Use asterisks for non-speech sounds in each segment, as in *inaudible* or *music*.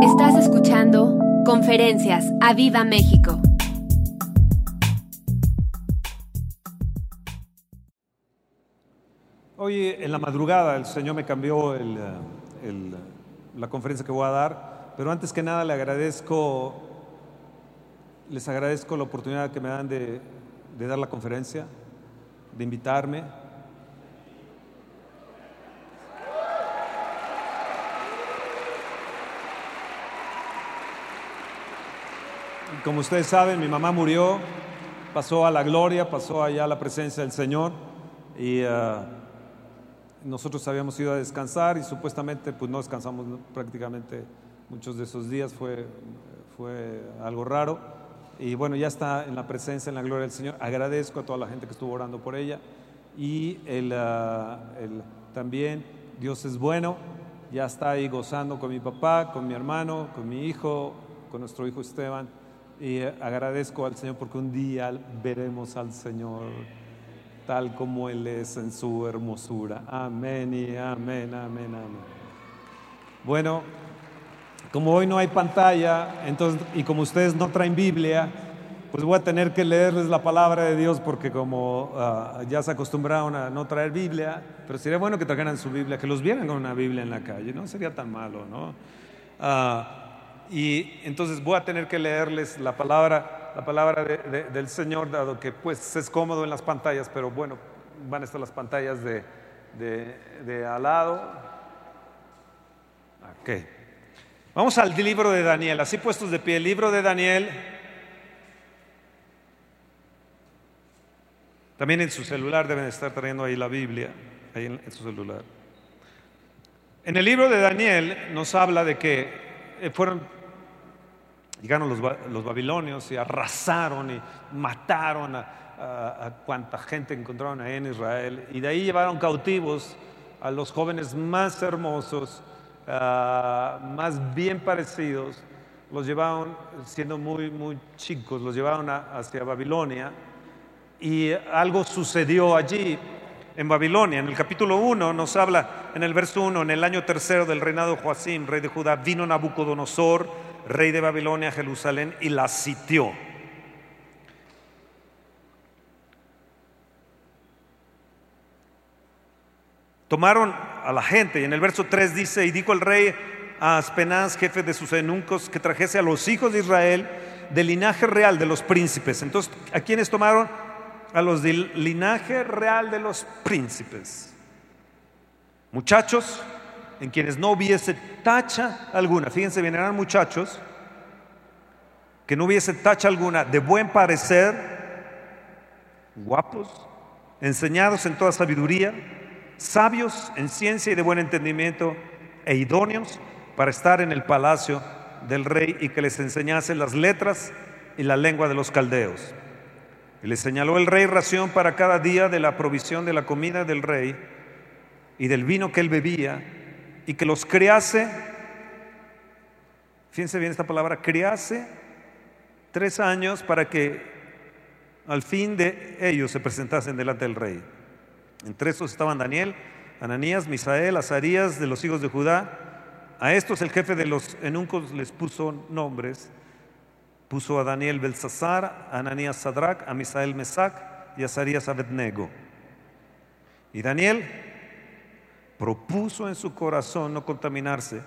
Estás escuchando Conferencias a Viva México. Hoy en la madrugada el Señor me cambió eh, la conferencia que voy a dar, pero antes que nada le agradezco, les agradezco la oportunidad que me dan de dar la conferencia, de invitarme. Como ustedes saben, mi mamá murió, pasó a la gloria, pasó allá a la presencia del Señor y uh, nosotros habíamos ido a descansar y supuestamente pues no descansamos prácticamente muchos de esos días, fue, fue algo raro y bueno, ya está en la presencia, en la gloria del Señor. Agradezco a toda la gente que estuvo orando por ella y el, uh, el, también Dios es bueno, ya está ahí gozando con mi papá, con mi hermano, con mi hijo, con nuestro hijo Esteban y agradezco al Señor porque un día veremos al Señor tal como Él es en su hermosura. Amén y amén, amén, amén. Bueno, como hoy no hay pantalla, entonces, y como ustedes no traen Biblia, pues voy a tener que leerles la palabra de Dios porque como uh, ya se acostumbraron a no traer Biblia, pero sería bueno que trajeran su Biblia, que los vieran con una Biblia en la calle, no sería tan malo, ¿no? Uh, y entonces voy a tener que leerles la palabra, la palabra de, de, del Señor, dado que pues es cómodo en las pantallas, pero bueno, van a estar las pantallas de, de al lado. Ok. Vamos al libro de Daniel, así puestos de pie, el libro de Daniel. También en su celular deben estar trayendo ahí la Biblia, ahí en, en su celular. En el libro de Daniel nos habla de que fueron Llegaron los, los, babilonios y arrasaron y mataron a, a, a, cuanta gente encontraron ahí en Israel. Y de ahí llevaron cautivos a los jóvenes más hermosos, uh, más bien parecidos. Los llevaron, siendo muy, muy chicos, los llevaron hacia Babilonia. Y algo sucedió allí en Babilonia. En el capítulo 1 nos habla, en el verso 1, en el año tercero del reinado de Joacim, rey de Judá, vino Nabucodonosor rey de Babilonia, a Jerusalén y la sitió. Tomaron a la gente y en el verso 3 dice, y dijo el rey a Aspenaz, jefe de sus eunucos, que trajese a los hijos de Israel del linaje real de los príncipes. Entonces, ¿a quiénes tomaron? A los del linaje real de los príncipes. Muchachos, en quienes no hubiese tacha alguna. Fíjense bien, eran muchachos que no hubiese tacha alguna, de buen parecer, guapos, enseñados en toda sabiduría, sabios en ciencia y de buen entendimiento, e idóneos para estar en el palacio del rey y que les enseñase las letras y la lengua de los caldeos. Y les señaló el rey ración para cada día de la provisión de la comida del rey y del vino que él bebía y que los criase, fíjense bien esta palabra, criase tres años para que al fin de ellos se presentasen delante del rey. Entre estos estaban Daniel, Ananías, Misael, Azarías de los hijos de Judá. A estos el jefe de los enuncos les puso nombres. Puso a Daniel Belsasar, a Ananías Sadrach, a Misael Mesac y a Azarías Abednego. Y Daniel propuso en su corazón no contaminarse,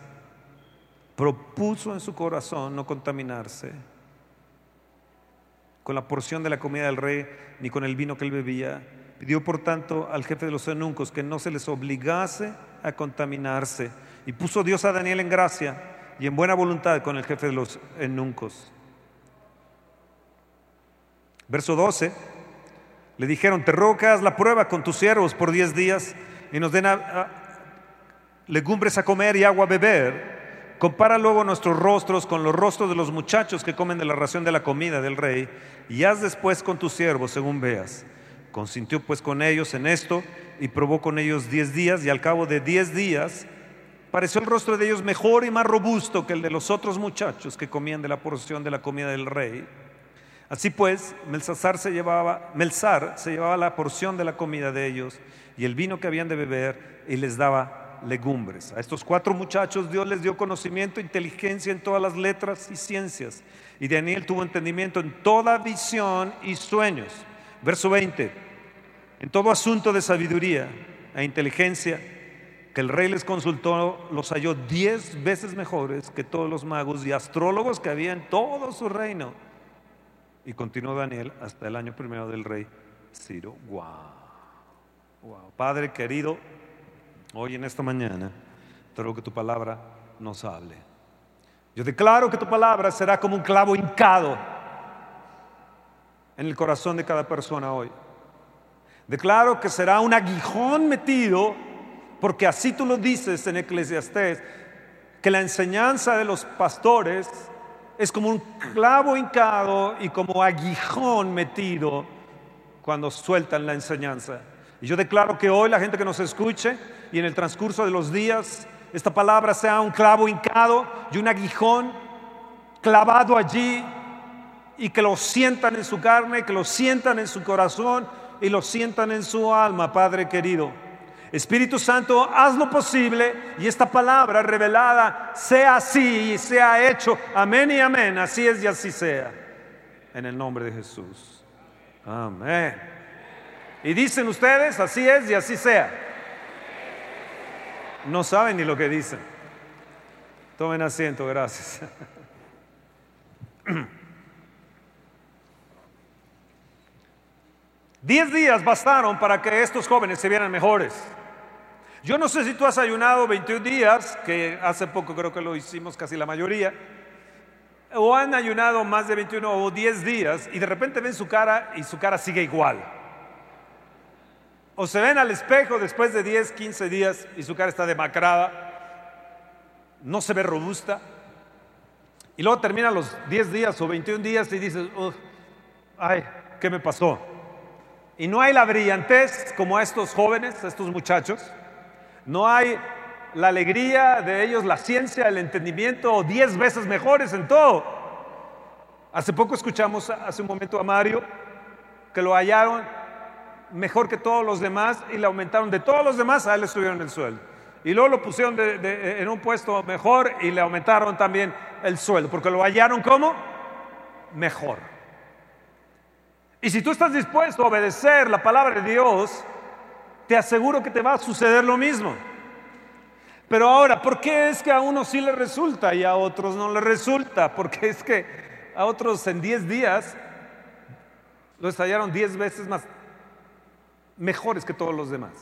propuso en su corazón no contaminarse con la porción de la comida del rey ni con el vino que él bebía. Pidió por tanto al jefe de los eunucos que no se les obligase a contaminarse. Y puso Dios a Daniel en gracia y en buena voluntad con el jefe de los eunucos. Verso 12. Le dijeron, te hagas la prueba con tus siervos por diez días y nos den a, a, legumbres a comer y agua a beber. Compara luego nuestros rostros con los rostros de los muchachos que comen de la ración de la comida del rey y haz después con tus siervos según veas. Consintió pues con ellos en esto y probó con ellos diez días y al cabo de diez días pareció el rostro de ellos mejor y más robusto que el de los otros muchachos que comían de la porción de la comida del rey. Así pues, Melzar se llevaba, Melzar se llevaba la porción de la comida de ellos y el vino que habían de beber y les daba legumbres. A estos cuatro muchachos Dios les dio conocimiento, inteligencia en todas las letras y ciencias. Y Daniel tuvo entendimiento en toda visión y sueños. Verso 20. En todo asunto de sabiduría e inteligencia que el rey les consultó, los halló diez veces mejores que todos los magos y astrólogos que había en todo su reino. Y continuó Daniel hasta el año primero del rey Ciro. Wow. Wow. Padre querido, hoy en esta mañana te ruego que tu palabra nos hable. Yo declaro que tu palabra será como un clavo hincado en el corazón de cada persona hoy. Declaro que será un aguijón metido, porque así tú lo dices en Eclesiastés, que la enseñanza de los pastores es como un clavo hincado y como aguijón metido cuando sueltan la enseñanza. Y yo declaro que hoy la gente que nos escuche y en el transcurso de los días, esta palabra sea un clavo hincado y un aguijón clavado allí y que lo sientan en su carne, que lo sientan en su corazón y lo sientan en su alma, Padre querido. Espíritu Santo, haz lo posible y esta palabra revelada sea así y sea hecho. Amén y amén. Así es y así sea. En el nombre de Jesús. Amén. Y dicen ustedes, así es y así sea. No saben ni lo que dicen. Tomen asiento, gracias. *clears throat* Diez días bastaron para que estos jóvenes se vieran mejores. Yo no sé si tú has ayunado 21 días, que hace poco creo que lo hicimos casi la mayoría, o han ayunado más de 21 o 10 días y de repente ven su cara y su cara sigue igual. O se ven al espejo después de 10, 15 días y su cara está demacrada, no se ve robusta. Y luego terminan los 10 días o 21 días y dices, ay, ¿qué me pasó? Y no hay la brillantez como a estos jóvenes, a estos muchachos. No hay la alegría de ellos, la ciencia, el entendimiento, 10 veces mejores en todo. Hace poco escuchamos, hace un momento a Mario, que lo hallaron mejor que todos los demás y le aumentaron de todos los demás, a él le subieron el sueldo. Y luego lo pusieron en un puesto mejor y le aumentaron también el sueldo, porque lo hallaron como mejor. Y si tú estás dispuesto a obedecer la palabra de Dios, te aseguro que te va a suceder lo mismo. Pero ahora, ¿por qué es que a unos sí le resulta y a otros no le resulta? *laughs* Porque es que a otros en 10 días lo estallaron 10 veces más mejores que todos los demás.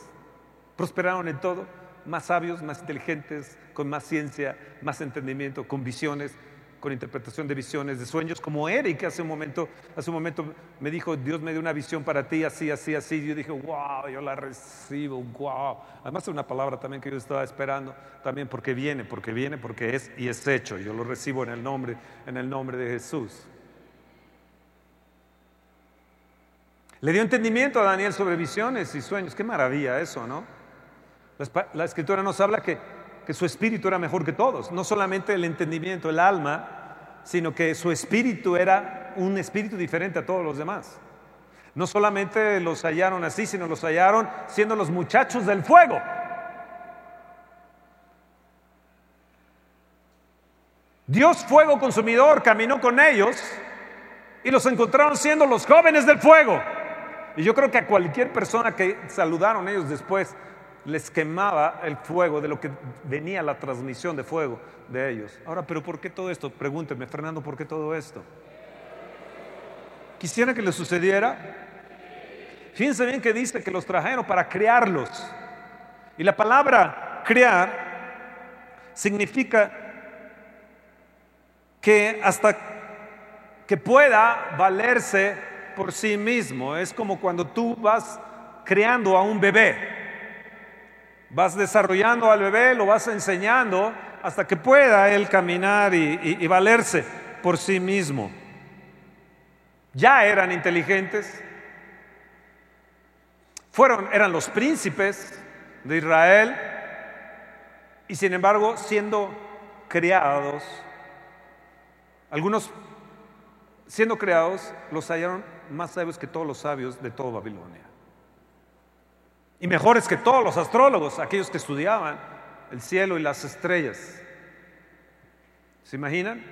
Prosperaron en todo, más sabios, más inteligentes, con más ciencia, más entendimiento, con visiones, con interpretación de visiones, de sueños, como Eric hace un momento, hace un momento me dijo, Dios me dio una visión para ti, así, así, así. Yo dije, wow, yo la recibo, wow. Además es una palabra también que yo estaba esperando, también porque viene, porque viene, porque es y es hecho. Yo lo recibo en el nombre, en el nombre de Jesús. Le dio entendimiento a Daniel sobre visiones y sueños. Qué maravilla eso, ¿no? La, escritura nos habla que, que su espíritu era mejor que todos. No solamente el entendimiento, el alma, sino que su espíritu era un espíritu diferente a todos los demás. No solamente los hallaron así, sino los hallaron siendo los muchachos del fuego. Dios fuego consumidor caminó con ellos y los encontraron siendo los jóvenes del fuego. Y yo creo que a cualquier persona que saludaron ellos después les quemaba el fuego de lo que venía la transmisión de fuego de ellos. Ahora, pero ¿por qué todo esto? Pregúnteme, Fernando, ¿por qué todo esto? Quisiera que les sucediera. Fíjense bien que dice que los trajeron para criarlos. Y la palabra criar significa que hasta que pueda valerse por sí mismo. Es como cuando tú vas creando a un bebé. Vas desarrollando al bebé, lo vas enseñando hasta que pueda él caminar y, valerse por sí mismo. Ya eran inteligentes. Fueron, eran los príncipes de Israel y sin embargo siendo criados, algunos siendo creados los hallaron más sabios que todos los sabios de toda Babilonia. Y mejores que todos los astrólogos, aquellos que estudiaban el cielo y las estrellas. ¿Se imaginan?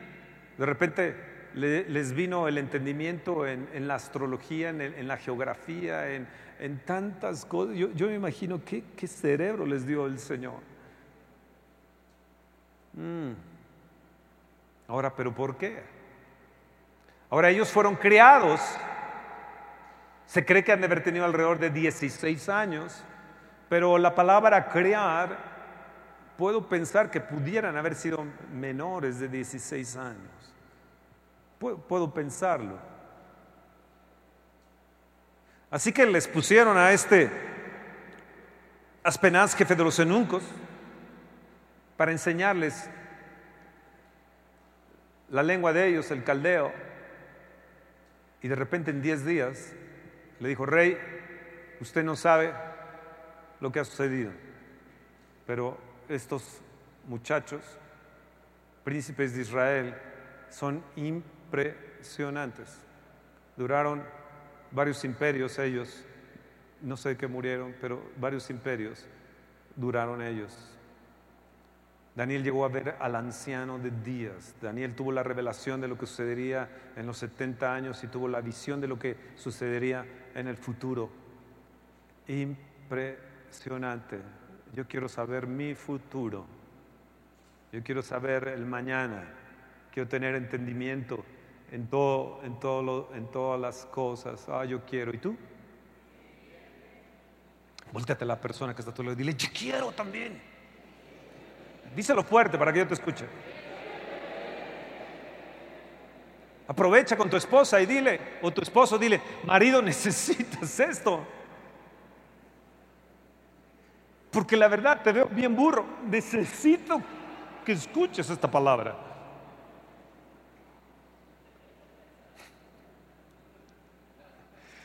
De repente les vino el entendimiento en, la astrología, en, la geografía, en, tantas cosas. Yo, me imagino qué, cerebro les dio el Señor. Mm. Ahora, ¿pero por qué? Ahora ellos fueron criados. Se cree que han de haber tenido alrededor de 16 años, pero la palabra criar, puedo pensar que pudieran haber sido menores de 16 años. Puedo, pensarlo. Así que les pusieron a este Aspenaz, jefe de los eunucos, para enseñarles la lengua de ellos, el caldeo. Y de repente en 10 días le dijo, rey, usted no sabe lo que ha sucedido, pero estos muchachos, príncipes de Israel, son impresionantes. Duraron varios imperios ellos, no sé qué murieron, pero varios imperios duraron ellos. Daniel llegó a ver al anciano de días. Daniel tuvo la revelación de lo que sucedería en los 70 años y tuvo la visión de lo que sucedería en el futuro. Impresionante. Yo quiero saber mi futuro. Yo quiero saber el mañana. Quiero tener entendimiento en, todo, en, todo en todas las cosas. Ah, yo quiero. ¿Y tú? Volteate a la persona que está a dile, yo quiero también. Díselo fuerte para que yo te escuche. Aprovecha con tu esposa y dile, o tu esposo dile, marido, *laughs* necesitas esto. Porque la verdad te veo bien burro. Necesito que escuches esta palabra.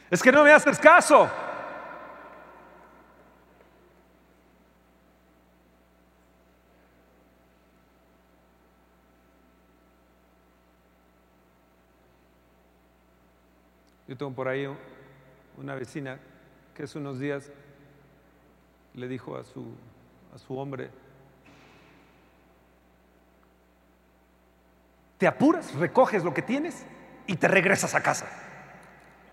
Es que no me haces caso. Por ahí una vecina que hace unos días le dijo a su, a su hombre, te apuras, recoges lo que tienes y te regresas a casa.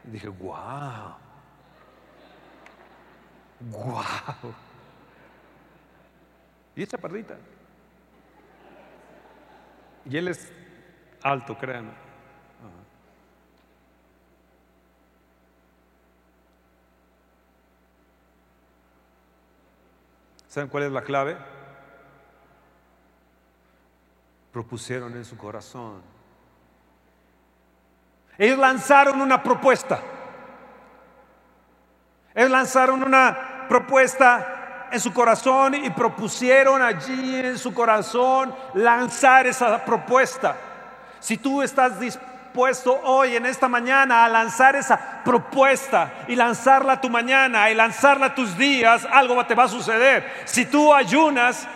Y dije, wow, wow. Y esa pardita. Y él es alto, créanme. ¿Saben cuál es la clave? Propusieron en su corazón. Ellos lanzaron una propuesta. Ellos lanzaron una propuesta en su corazón y propusieron allí en su corazón lanzar esa propuesta. Si tú estás dispuesto puesto hoy, en esta mañana, a lanzar esa propuesta y lanzarla tu mañana y lanzarla tus días, algo te va a suceder. Si tú ayunas,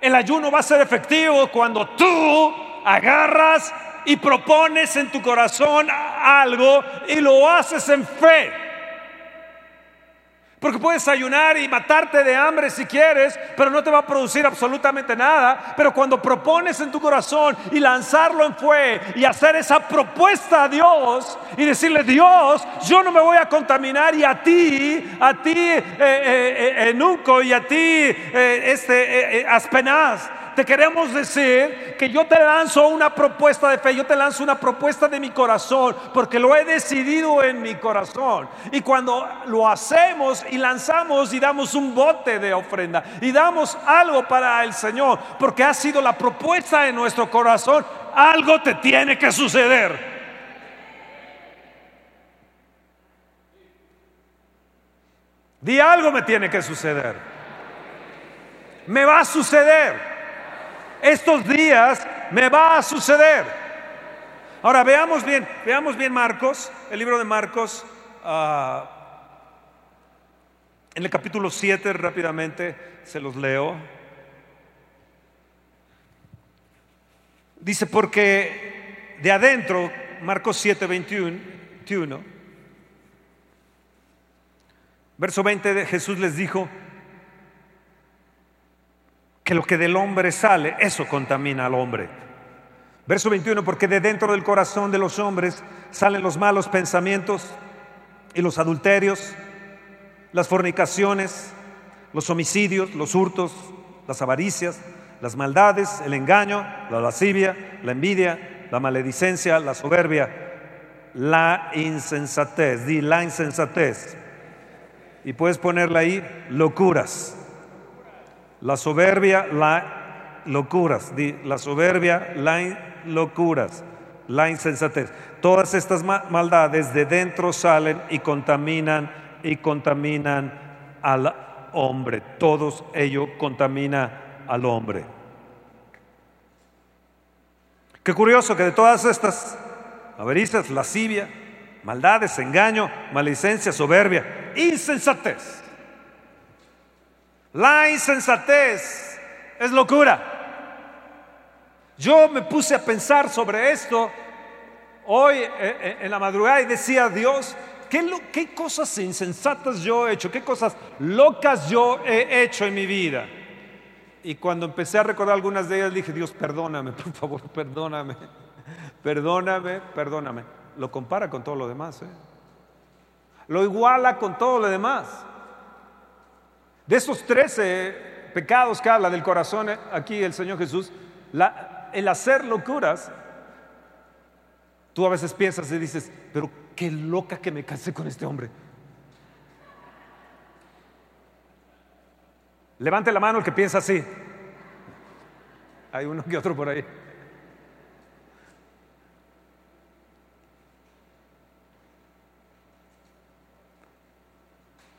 el ayuno va a ser efectivo cuando tú agarras y propones en tu corazón algo y lo haces en fe. Porque puedes ayunar y matarte de hambre si quieres, pero no te va a producir absolutamente nada. Pero cuando propones en tu corazón y lanzarlo en fe y hacer esa propuesta a Dios y decirle, Dios, yo no me voy a contaminar y a ti, a ti, eh, eh, eh y a ti, eh, este, Aspenaz te queremos decir que yo te lanzo una propuesta de fe, yo te lanzo una propuesta de mi corazón, porque lo he decidido en mi corazón. Y cuando lo hacemos y lanzamos y damos un bote de ofrenda y damos algo para el Señor, porque ha sido la propuesta de nuestro corazón, algo te tiene que suceder. Di algo me tiene que suceder. Me va a suceder estos días me va a suceder. Ahora veamos bien, veamos bien Marcos, el libro de Marcos, ah, en el capítulo 7 rápidamente se los leo. Dice, porque de adentro, Marcos 7, 21, verso 20, Jesús les dijo, que lo que del hombre sale, eso contamina al hombre. Verso 21, porque de dentro del corazón de los hombres salen los malos pensamientos y los adulterios, las fornicaciones, los homicidios, los hurtos, las avaricias, las maldades, el engaño, la lascivia, la envidia, la maledicencia, la soberbia, la insensatez, la insensatez. Y puedes ponerla ahí, locuras. La soberbia, la locuras, la soberbia, la locuras, la insensatez. Todas estas maldades de dentro salen y contaminan y contaminan al hombre. Todos ello contamina al hombre. Qué curioso que de todas estas avaricias, lascivia, maldades, engaño, malicencia, soberbia, insensatez. La insensatez es locura. Yo me puse a pensar sobre esto hoy eh, eh, en la madrugada y decía, Dios, ¿qué, ¿qué, cosas insensatas yo he hecho? ¿Qué cosas locas yo he hecho en mi vida? Y cuando empecé a recordar algunas de ellas, dije, Dios, perdóname, por favor, perdóname, perdóname, perdóname. Lo compara con todo lo demás, ¿eh? lo iguala con todo lo demás. De esos trece pecados que habla del corazón aquí el Señor Jesús, el hacer locuras, tú a veces piensas y dices, pero qué loca que me casé con este hombre. Levante la mano el que piensa así. Hay uno que otro por ahí.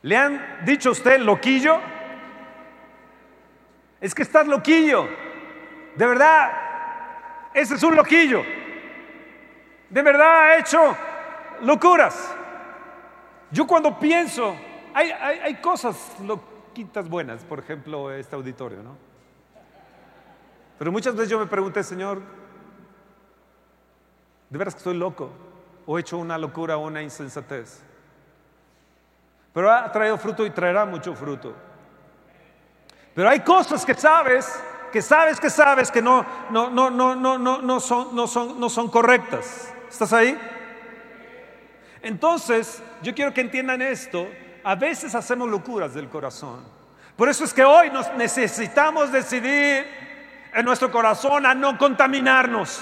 ¿Le han dicho a usted loquillo? Es que estás loquillo. De verdad, ese es un loquillo. De verdad ha hecho locuras. Yo cuando pienso, hay, hay, cosas loquitas buenas, por ejemplo, este auditorio, ¿no? Pero muchas veces yo me pregunté, Señor, ¿de veras que estoy loco? ¿O he hecho una locura o una insensatez? Pero ha traído fruto y traerá mucho fruto. Pero hay cosas que sabes que sabes que sabes que no, no, no, no, no, no, no, son, no, son, no son correctas. ¿Estás ahí? Entonces, yo quiero que entiendan esto. A veces hacemos locuras del corazón. Por eso es que hoy nos necesitamos decidir en nuestro corazón a no contaminarnos,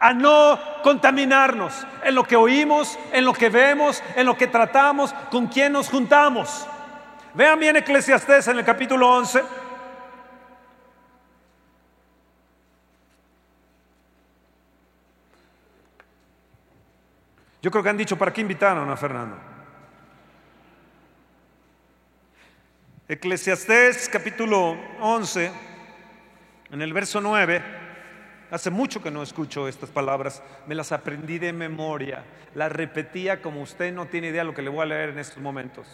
a no contaminarnos en lo que oímos, en lo que vemos, en lo que tratamos, con quién nos juntamos. Vean bien Eclesiastés en el capítulo 11. Yo creo que han dicho, ¿para qué invitaron a Fernando? Eclesiastés capítulo 11, en el verso 9, hace mucho que no escucho estas palabras, me las aprendí de memoria, las repetía como usted no tiene idea de lo que le voy a leer en estos momentos.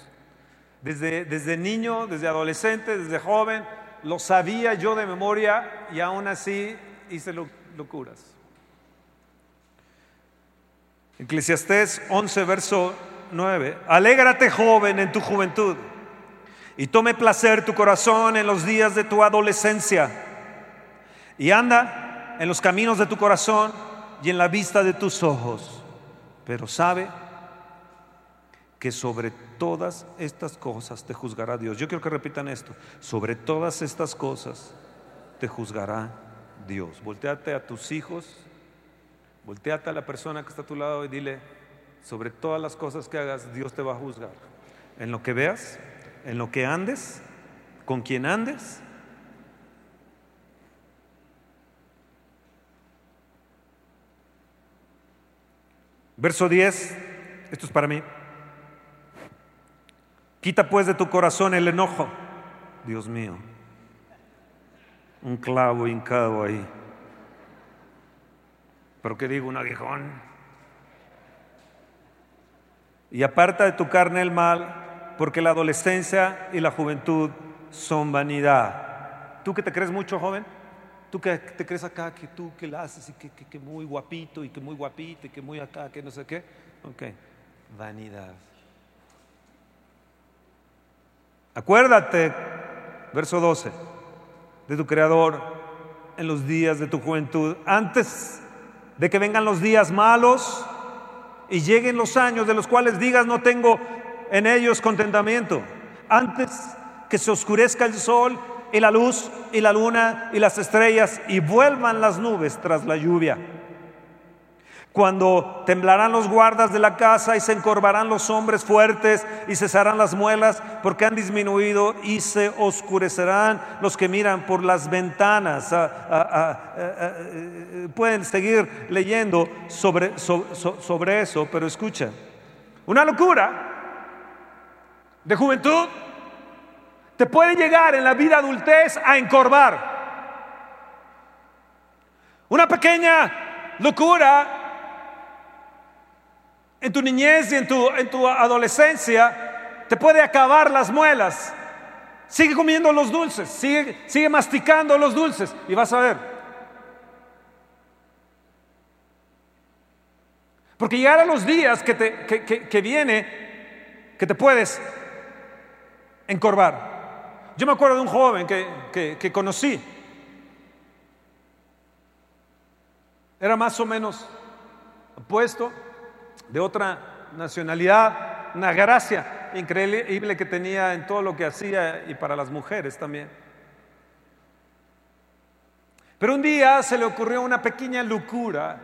Desde, desde niño, desde adolescente, desde joven, lo sabía yo de memoria y aún así hice locuras. Eclesiastés 11, verso 9. Alégrate joven en tu juventud y tome placer tu corazón en los días de tu adolescencia y anda en los caminos de tu corazón y en la vista de tus ojos. Pero sabe que sobre todas estas cosas te juzgará Dios. Yo quiero que repitan esto. Sobre todas estas cosas te juzgará Dios. Volteate a tus hijos Volteate a la persona que está a tu lado y dile, sobre todas las cosas que hagas, Dios te va a juzgar. En lo que veas, en lo que andes, con quien andes. Verso 10, esto es para mí. Quita pues de tu corazón el enojo, Dios mío. Un clavo hincado ahí pero ¿qué digo? Un aguijón. Y aparta de tu carne el mal, porque la adolescencia y la juventud son vanidad. ¿Tú que te crees mucho joven? ¿Tú que te crees acá que tú que la haces y que, que, muy guapito y que muy guapito y que muy acá, que no sé qué? Ok, vanidad. Acuérdate, verso 12, de tu Creador en los días de tu juventud, antes de que vengan los días malos y lleguen los años de los cuales digas no tengo en ellos contentamiento, antes que se oscurezca el sol y la luz y la luna y las estrellas y vuelvan las nubes tras la lluvia. Cuando temblarán los guardas de la casa y se encorvarán los hombres fuertes y cesarán las muelas porque han disminuido y se oscurecerán los que miran por las ventanas. Ah, ah, ah, eh, eh, pueden seguir leyendo sobre, sobre eso, pero escucha, una locura de juventud te puede llegar en la vida adultez a encorvar. Una pequeña locura en tu niñez y en tu, en tu adolescencia te puede acabar las muelas. Sigue comiendo los dulces, sigue, sigue masticando los dulces y vas a ver. Porque llegarán los días que, te, que, viene que te puedes encorvar. Yo me acuerdo de un joven que, que conocí. Era más o menos puesto de otra nacionalidad, una gracia increíble que tenía en todo lo que hacía y para las mujeres también. Pero un día se le ocurrió una pequeña locura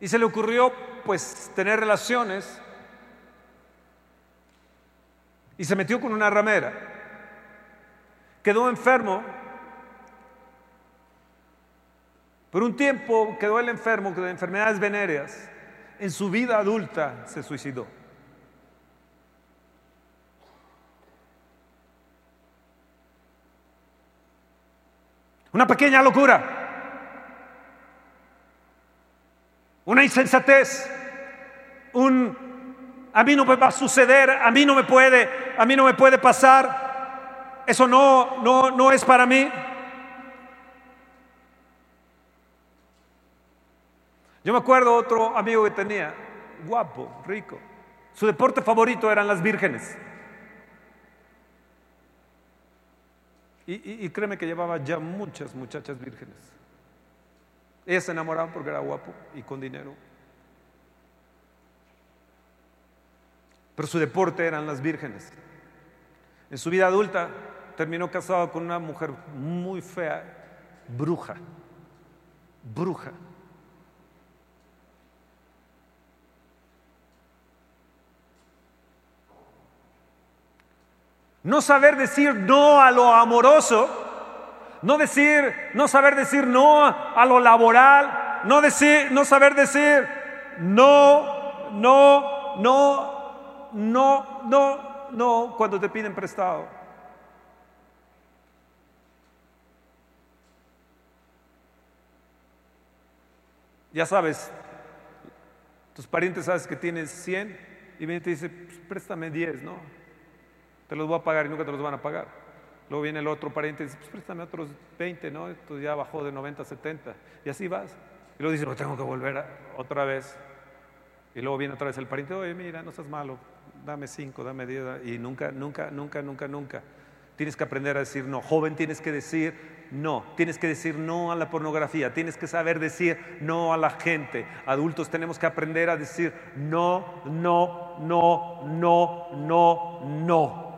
y se le ocurrió pues tener relaciones y se metió con una ramera. Quedó enfermo. Por un tiempo quedó el enfermo de enfermedades venéreas en su vida adulta se suicidó. Una pequeña locura. Una insensatez. Un a mí no me va a suceder, a mí no me puede, a mí no me puede pasar. Eso no no no es para mí. Yo me acuerdo otro amigo que tenía, guapo, rico. Su deporte favorito eran las vírgenes. Y, créeme que llevaba ya muchas muchachas vírgenes. Ellas se enamoraban porque era guapo y con dinero. Pero su deporte eran las vírgenes. En su vida adulta terminó casado con una mujer muy fea, bruja, bruja. No saber decir no a lo amoroso, no decir, no saber decir no a lo laboral, no decir, no saber decir no, no, no, no, no, no cuando te piden prestado. Ya sabes, tus parientes sabes que tienes 100 y viene y te dice, pues, préstame 10, ¿no? te los voy a pagar y nunca te los van a pagar. Luego viene el otro pariente y dice, pues préstame otros 20, ¿no? Esto ya bajó de 90 a 70. Y así vas. Y luego dice, no tengo que volver otra vez. Y luego viene otra vez el pariente, oye, mira, no seas malo, dame 5, dame 10. Y nunca, nunca, nunca, nunca, nunca. Tienes que aprender a decir no. Joven, tienes que decir no. Tienes que decir no a la pornografía. Tienes que saber decir no a la gente. Adultos tenemos que aprender a decir no, no, no, no, no, no.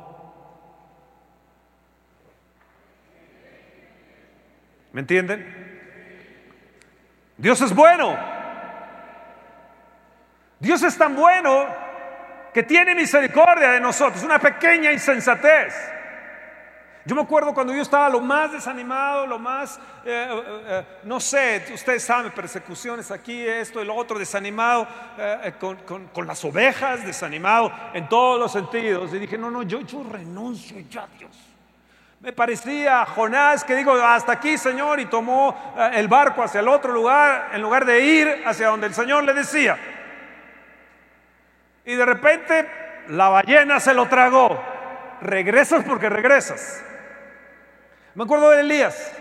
¿Me entienden? Dios es bueno. Dios es tan bueno que tiene misericordia de nosotros, una pequeña insensatez. Yo me acuerdo cuando yo estaba lo más desanimado, lo más, eh, eh, eh, no sé, ustedes saben, persecuciones aquí, esto y lo otro, desanimado con, con, las ovejas, desanimado en todos los sentidos. Y dije, no, no, yo, yo renuncio ya, Dios. Me parecía Jonás que dijo, hasta aquí Señor, y tomó eh, el barco hacia el otro lugar en lugar de ir hacia donde el Señor le decía. Y de repente la ballena se lo tragó. Regresas porque regresas. Me acuerdo de Elías.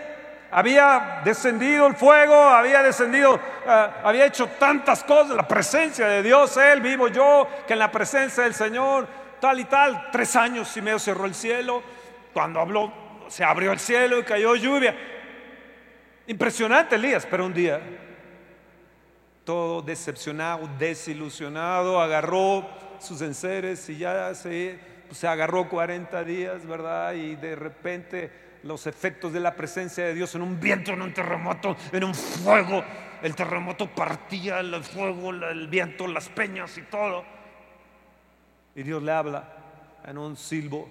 Había descendido el fuego, había descendido, eh, había hecho tantas cosas, la presencia de Dios, Él, vivo yo, que en la presencia del Señor, tal y tal, tres años y medio cerró el cielo cuando habló, se abrió el cielo y cayó lluvia. Impresionante Elías, pero un día, todo decepcionado, desilusionado, agarró sus enseres y ya se, se agarró 40 días, ¿verdad? Y de repente los efectos de la presencia de Dios en un viento, en un terremoto, en un fuego. El terremoto partía el fuego, el viento, las peñas y todo. Y Dios le habla en un silbo,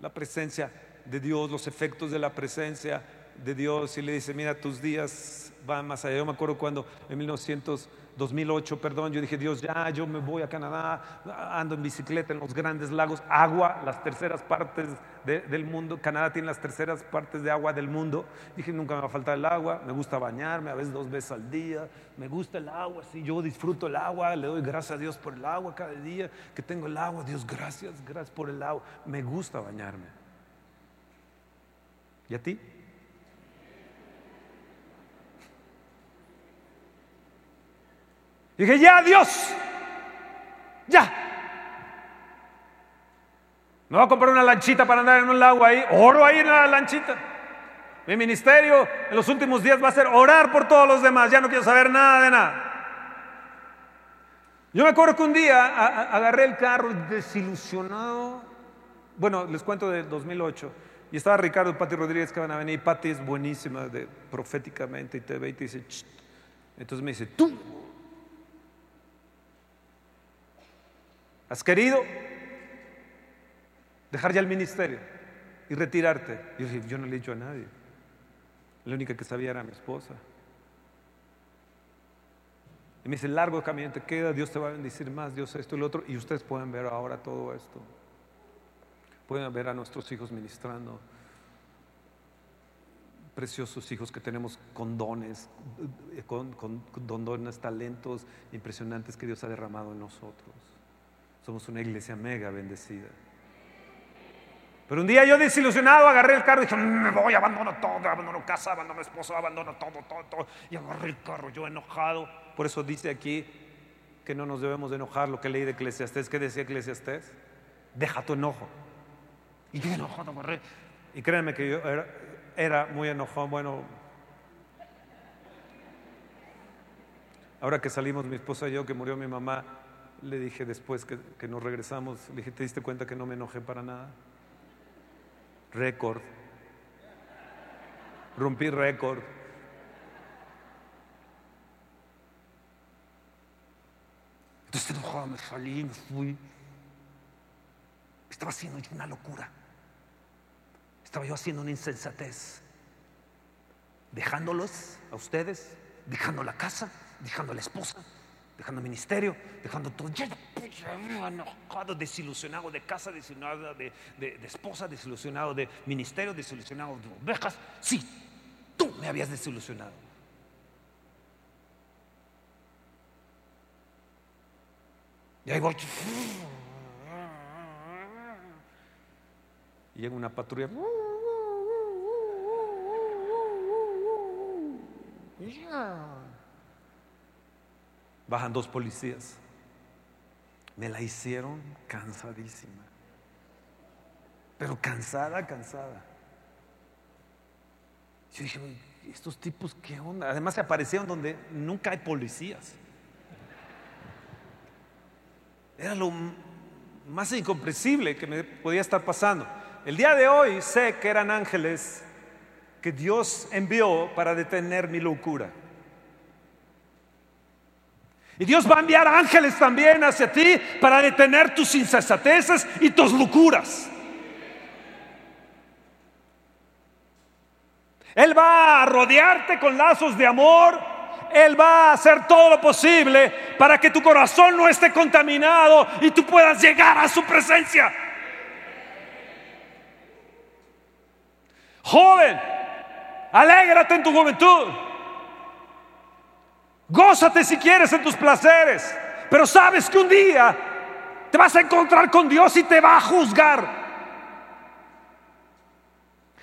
la presencia de Dios, los efectos de la presencia de Dios y le dice, mira, tus días van más allá. Yo me acuerdo cuando en 1900 2008, perdón, yo dije, Dios, ya, yo me voy a Canadá, ando en bicicleta en los grandes lagos, agua, las terceras partes del mundo, Canadá tiene las terceras partes de agua del mundo. Dije, nunca me va a faltar el agua, me gusta bañarme, a veces dos veces al día, me gusta el agua, sí, yo disfruto el agua, le doy gracias a Dios por el agua cada día que tengo el agua, Dios, gracias, gracias por el agua, me gusta bañarme. ¿Y a ti? Dije, ya, Dios, ya. Me voy a comprar una lanchita para andar en un lago ahí, oro ahí en la lanchita. Mi ministerio en los últimos días va a ser orar por todos los demás, ya no quiero saber nada de nada. Yo me acuerdo que un día agarré el carro desilusionado. Bueno, les cuento de 2008. Y estaba Ricardo y Pati Rodríguez que van a venir. Pati es buenísima de, proféticamente y te ve y te dice, entonces me dice, tú ¿Has querido dejar ya el ministerio y retirarte? Yo yo no le he dicho a nadie. La única que sabía era mi esposa. Y me dice, largo camino te queda, Dios te va a bendecir más, Dios esto y lo otro. Y ustedes pueden ver ahora todo esto. Pueden ver a nuestros hijos ministrando. Preciosos hijos que tenemos con dones, con, con dones, talentos impresionantes que Dios ha derramado en nosotros. Somos una iglesia mega bendecida. Pero un día yo desilusionado agarré el carro y dije, mm, me voy, abandono todo, abandono casa, abandono esposo, abandono todo, todo, todo. Y agarré el carro yo enojado. Por eso dice aquí que no nos debemos de enojar lo que leí de Eclesiastés. ¿Qué decía Eclesiastés? Deja tu enojo. Y yo enojado agarré. Y créanme que yo era, era muy enojado. Bueno, ahora que salimos mi esposa y yo, que murió mi mamá, le dije después que, nos regresamos, le dije, ¿te diste cuenta que no me enojé para nada? Récord. Rompí récord. Entonces enojado me salí, me fui. Estaba haciendo una locura. Estaba yo haciendo una insensatez. Dejándolos a ustedes, dejando la casa, dejando a la esposa, dejando ministerio, dejando todo. Ya, enojado, desilusionado de casa, desilusionado de, esposa, desilusionado de ministerio, desilusionado de ovejas. Sí, tú me habías desilusionado. Y ahí voy. Y llega una patrulla. Bajan dos policías. Me la hicieron cansadísima. Pero cansada, cansada. Yo dije, estos tipos, ¿qué onda? Además se aparecieron donde nunca hay policías. Era lo más incomprensible que me podía estar pasando. El día de hoy sé que eran ángeles que Dios envió para detener mi locura. Y Dios va a enviar ángeles también hacia ti para detener tus insensateces y tus locuras. Él va a rodearte con lazos de amor. Él va a hacer todo lo posible para que tu corazón no esté contaminado y tú puedas llegar a su presencia. Joven, alégrate en tu juventud. Gózate si quieres en tus placeres, pero sabes que un día te vas a encontrar con Dios y te va a juzgar.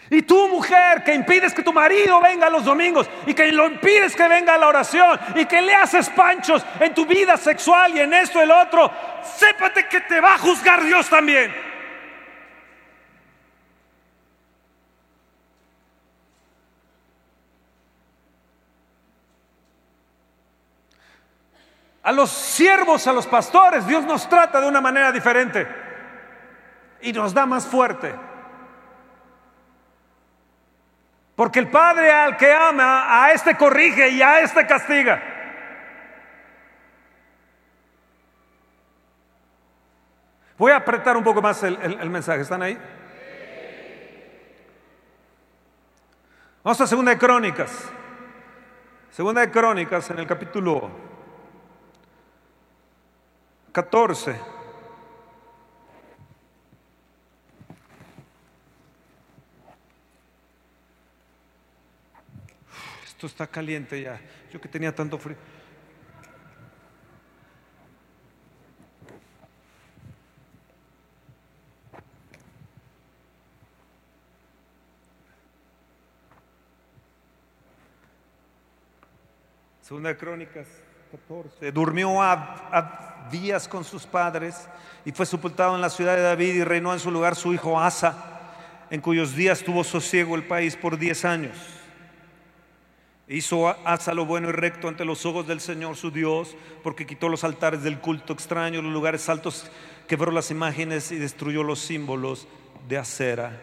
Y tú, mujer, que impides que tu marido venga los domingos y que lo impides que venga a la oración y que le haces panchos en tu vida sexual y en esto el otro, sépate que te va a juzgar Dios también. A los siervos, a los pastores, Dios nos trata de una manera diferente y nos da más fuerte. Porque el Padre al que ama, a este corrige y a este castiga. Voy a apretar un poco más el, mensaje. ¿Están ahí? Vamos a Segunda de Crónicas. Segunda de Crónicas en el capítulo 14. Esto está caliente ya. Yo que tenía tanto frío. Segunda Crónicas 14. Durmió a días con sus padres y fue sepultado en la ciudad de David y reinó en su lugar su hijo Asa, en cuyos días tuvo sosiego el país por diez años. Hizo Asa lo bueno y recto ante los ojos del Señor su Dios, porque quitó los altares del culto extraño, los lugares altos, quebró las imágenes y destruyó los símbolos de acera.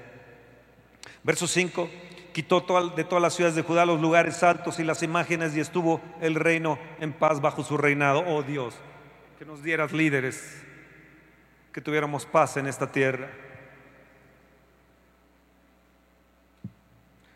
Verso 5 quitó de todas las ciudades de Judá los lugares altos y las imágenes y estuvo el reino en paz bajo su reinado. Oh Dios, que nos dieras líderes, que tuviéramos paz en esta tierra.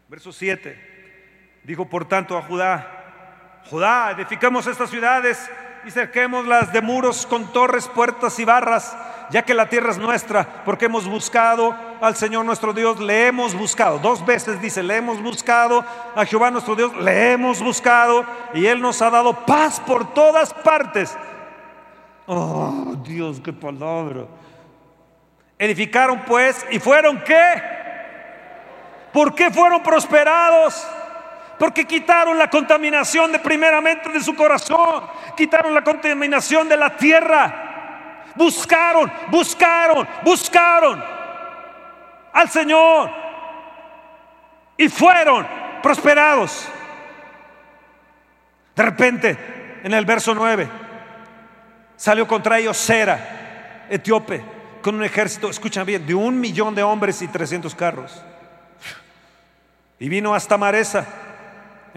Verso 7. Dijo por tanto a Judá, Judá, edificamos estas ciudades y cerquémoslas de muros con torres, puertas y barras, ya que la tierra es nuestra, porque hemos buscado al Señor nuestro Dios, le hemos buscado. Dos veces dice, le hemos buscado a Jehová nuestro Dios, le hemos buscado y Él nos ha dado paz por todas partes. Oh, Dios, qué palabra. Edificaron pues y fueron qué? ¿Por qué fueron prosperados? Porque quitaron la contaminación de primeramente de su corazón, quitaron la contaminación de la tierra. Buscaron, buscaron, buscaron al Señor y fueron prosperados. De repente, en el verso 9, salió contra ellos Sera, etíope, con un ejército, escuchan bien, de un millón de hombres y trescientos carros. Y vino hasta Maresa.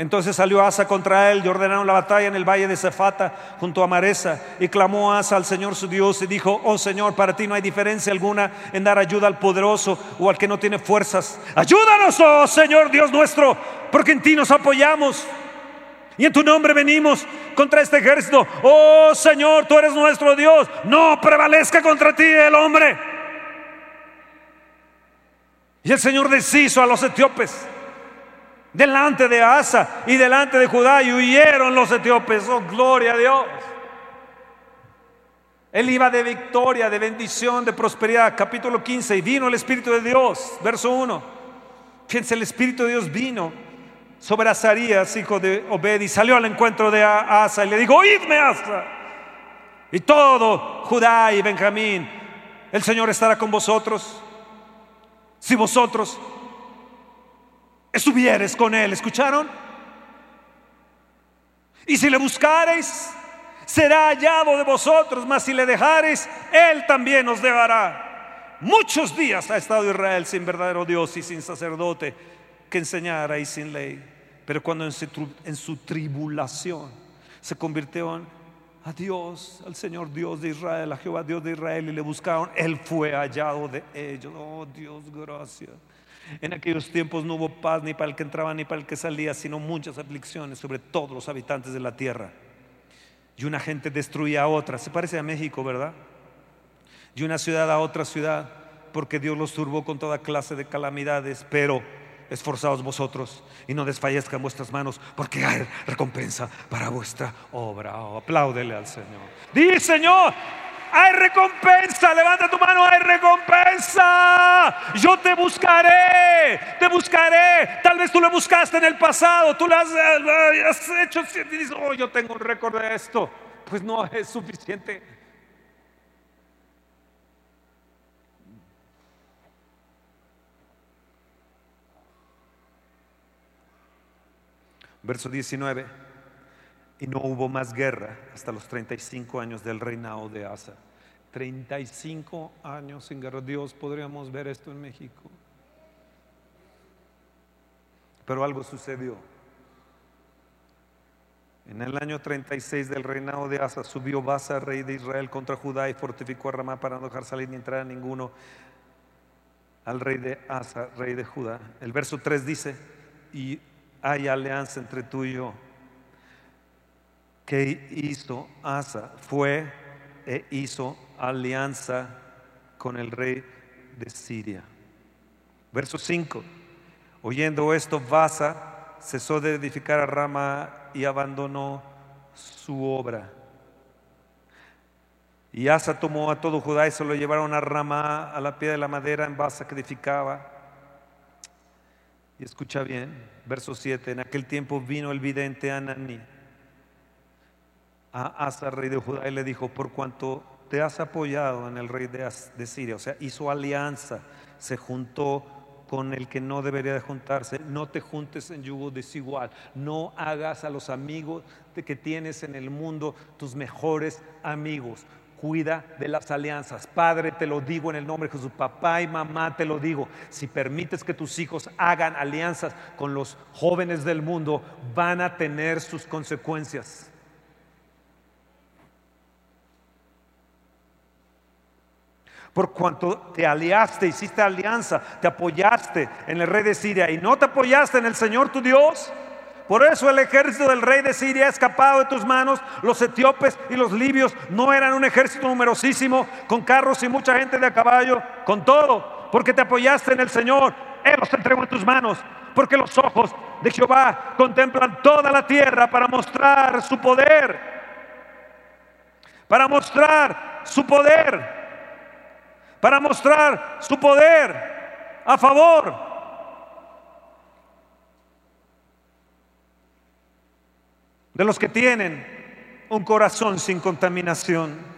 Entonces salió Asa contra él y ordenaron la batalla en el valle de Cefata junto a Maresa. Y clamó Asa al Señor su Dios y dijo, oh Señor, para ti no hay diferencia alguna en dar ayuda al poderoso o al que no tiene fuerzas. Ayúdanos, oh Señor Dios nuestro, porque en ti nos apoyamos. Y en tu nombre venimos contra este ejército. Oh Señor, tú eres nuestro Dios. No prevalezca contra ti el hombre. Y el Señor deshizo a los etíopes delante de Asa y delante de Judá y huyeron los etíopes. Oh, gloria a Dios. Él iba de victoria, de bendición, de prosperidad. Capítulo 15. Y vino el Espíritu de Dios. Verso 1. Fíjense, el Espíritu de Dios vino sobre Azarías, hijo de Obed, y salió al encuentro de Asa y le dijo, oídme Asa, y todo Judá y Benjamín, el Señor estará con vosotros, si vosotros estuvieres con Él, ¿escucharon? Y si le buscareis, será hallado de vosotros, mas si le dejareis, Él también os dejará. Muchos días ha estado Israel sin verdadero Dios y sin sacerdote que enseñara y sin ley. Pero cuando en su, tribulación se convirtió a Dios, al Señor Dios de Israel, a Jehová Dios de Israel y le buscaron, Él fue hallado de ellos. Oh Dios, gracias. En aquellos tiempos no hubo paz ni para el que entraba ni para el que salía, sino muchas aflicciones sobre todos los habitantes de la tierra. Y una gente destruía a otra. Se parece a México, ¿verdad? Y una ciudad a otra ciudad, porque Dios los turbó con toda clase de calamidades, pero esforzaos vosotros y no desfallezcan vuestras manos, porque hay recompensa para vuestra obra. Oh, apláudele al Señor. Di, Señor, hay recompensa, levanta tu mano, hay recompensa. Yo te buscaré, te buscaré. Tal vez tú lo buscaste en el pasado, tú lo has, eh, hecho y dices, oh, yo tengo un récord de esto. Pues no es suficiente Verso 19. Y no hubo más guerra hasta los 35 años del reinado de Asa. 35 años sin guerra. Dios, podríamos ver esto en México. Pero algo sucedió. En el año 36 del reinado de Asa subió Basa, rey de Israel, contra Judá y fortificó a Ramá para no dejar salir ni entrar a ninguno al rey de Asa, rey de Judá. El verso 3 dice, y hay alianza entre tú y yo. ¿Qué hizo Asa? Fue e hizo alianza con el rey de Siria. Verso 5. Oyendo esto, Basa cesó de edificar a Rama y abandonó su obra. Y Asa tomó a todo Judá y se lo llevaron a Ramá, a la piedra de la madera en Basa que edificaba. Y escucha bien, verso 7, en aquel tiempo vino el vidente Anani a Asa, rey de Judá, y le dijo, por cuanto te has apoyado en el rey de, de Siria, o sea, hizo alianza, se juntó con el que no debería de juntarse. No te juntes en yugo desigual. No hagas a los amigos que tienes en el mundo tus mejores amigos. Cuida de las alianzas. Padre, te lo digo en el nombre de Jesús. Papá y mamá, te lo digo. Si permites que tus hijos hagan alianzas con los jóvenes del mundo, van a tener sus consecuencias. Por cuanto te aliaste, hiciste alianza, te apoyaste en el rey de Siria y no te apoyaste en el Señor tu Dios. Por eso el ejército del rey de Siria ha escapado de tus manos. Los etíopes y los libios no eran un ejército numerosísimo, con carros y mucha gente de a caballo, con todo, porque te apoyaste en el Señor. Él los entregó en tus manos, porque los ojos de Jehová contemplan toda la tierra para mostrar su poder. Para mostrar su poder para mostrar su poder a favor. De los que tienen un corazón sin contaminación.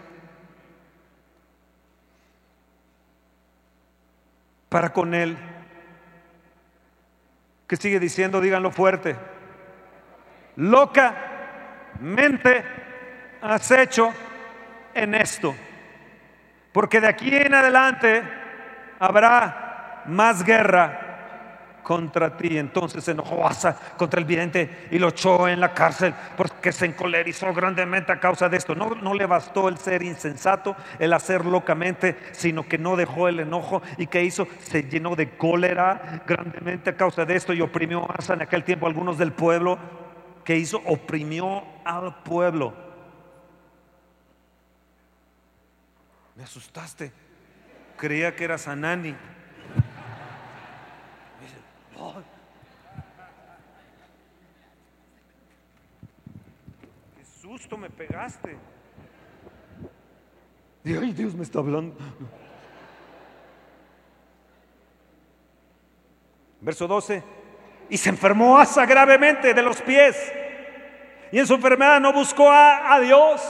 Para con Él, que sigue diciendo, díganlo fuerte, locamente has hecho en esto porque de aquí en adelante habrá más guerra contra ti. Entonces se enojó Asa contra el vidente y lo echó en la cárcel porque se encolerizó grandemente a causa de esto. No, no le bastó el ser insensato, el hacer locamente, sino que no dejó el enojo y que hizo, se llenó de cólera grandemente a causa de esto y oprimió a Asa en aquel tiempo algunos del pueblo. que hizo? Oprimió al pueblo Me asustaste. Creía que era Sanani. Qué susto me pegaste. Ay, Dios me está hablando. Verso 12. Y se enfermó Asa gravemente de los pies. Y en su enfermedad no buscó a, a Dios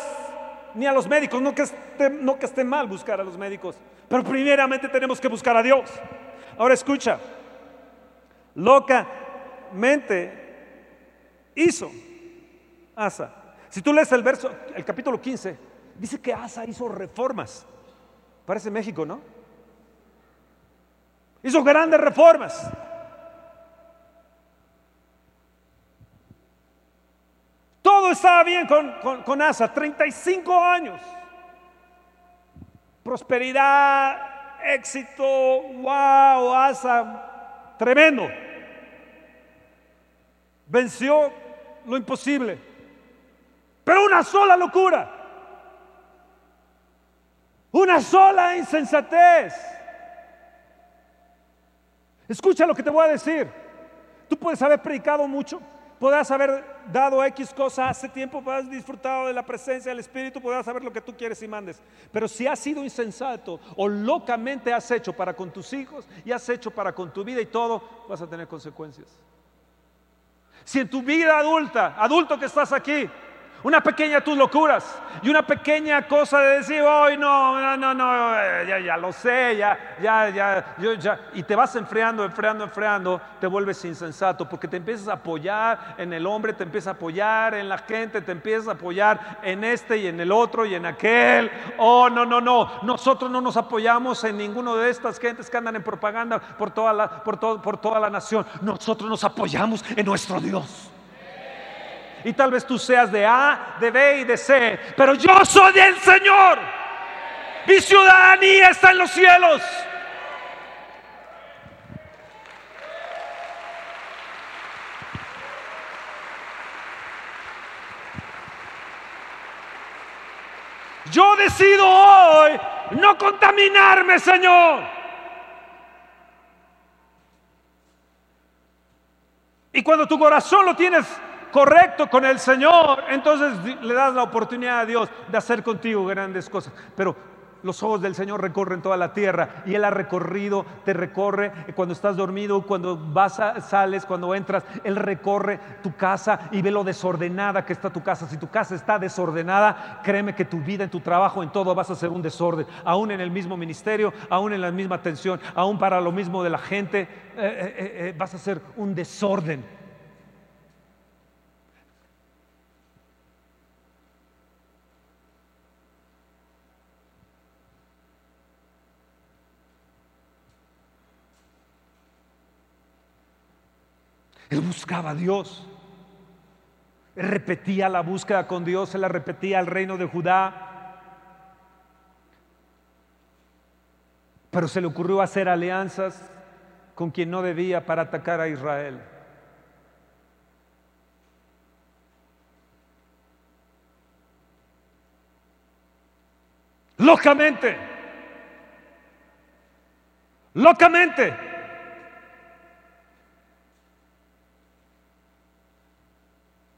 ni a los médicos, no que, esté, no que esté mal buscar a los médicos, pero primeramente tenemos que buscar a Dios. Ahora escucha, locamente hizo Asa. Si tú lees el verso, el capítulo 15, dice que Asa hizo reformas. Parece México, ¿no? Hizo grandes reformas. Todo estaba bien con, Asa, 35 años. Prosperidad, éxito, wow, Asa, tremendo. Venció lo imposible. Pero una sola locura. Una sola insensatez. Escucha lo que te voy a decir. Tú puedes haber predicado mucho, podrás haber dado X cosa hace tiempo, podrás disfrutado de la presencia del Espíritu, podrás saber lo que tú quieres y mandes. Pero si has sido insensato o locamente has hecho para con tus hijos y has hecho para con tu vida y todo, vas a tener consecuencias. Si en tu vida adulta, adulto que estás aquí, Una pequeña tus locuras y una pequeña cosa de decir, hoy no, no, no, no, eh, ya, ya lo sé, ya, ya, ya, yo, ya. Y te vas enfriando, enfriando, enfriando, te vuelves insensato porque te empiezas a apoyar en el hombre, te empiezas a apoyar en la gente, te empiezas a apoyar en este y en el otro y en aquel. Oh, no, no, no. Nosotros no nos apoyamos en ninguno de estas gentes que andan en propaganda por toda la, por todo, por toda la nación. Nosotros nos apoyamos en nuestro Dios. Y tal vez tú seas de A, de B y de C, pero yo soy del Señor. Mi ciudadanía está en los cielos. Yo decido hoy no contaminarme, Señor. Y cuando tu corazón lo tienes correcto con el Señor, entonces le das la oportunidad a Dios de hacer contigo grandes cosas. Pero los ojos del Señor recorren toda la tierra y Él ha recorrido, te recorre cuando estás dormido, cuando vas sales, cuando entras, Él recorre tu casa y ve lo desordenada que está tu casa. Si tu casa está desordenada, créeme que tu vida, en tu trabajo, en todo vas a ser un desorden, aún en el mismo ministerio, aún en la misma atención, aún para lo mismo de la gente, eh, eh, eh, vas a ser un desorden. Él buscaba a Dios. Él repetía la búsqueda con Dios, él la repetía al reino de Judá. Pero se le ocurrió hacer alianzas con quien no debía para atacar a Israel. Locamente. Locamente.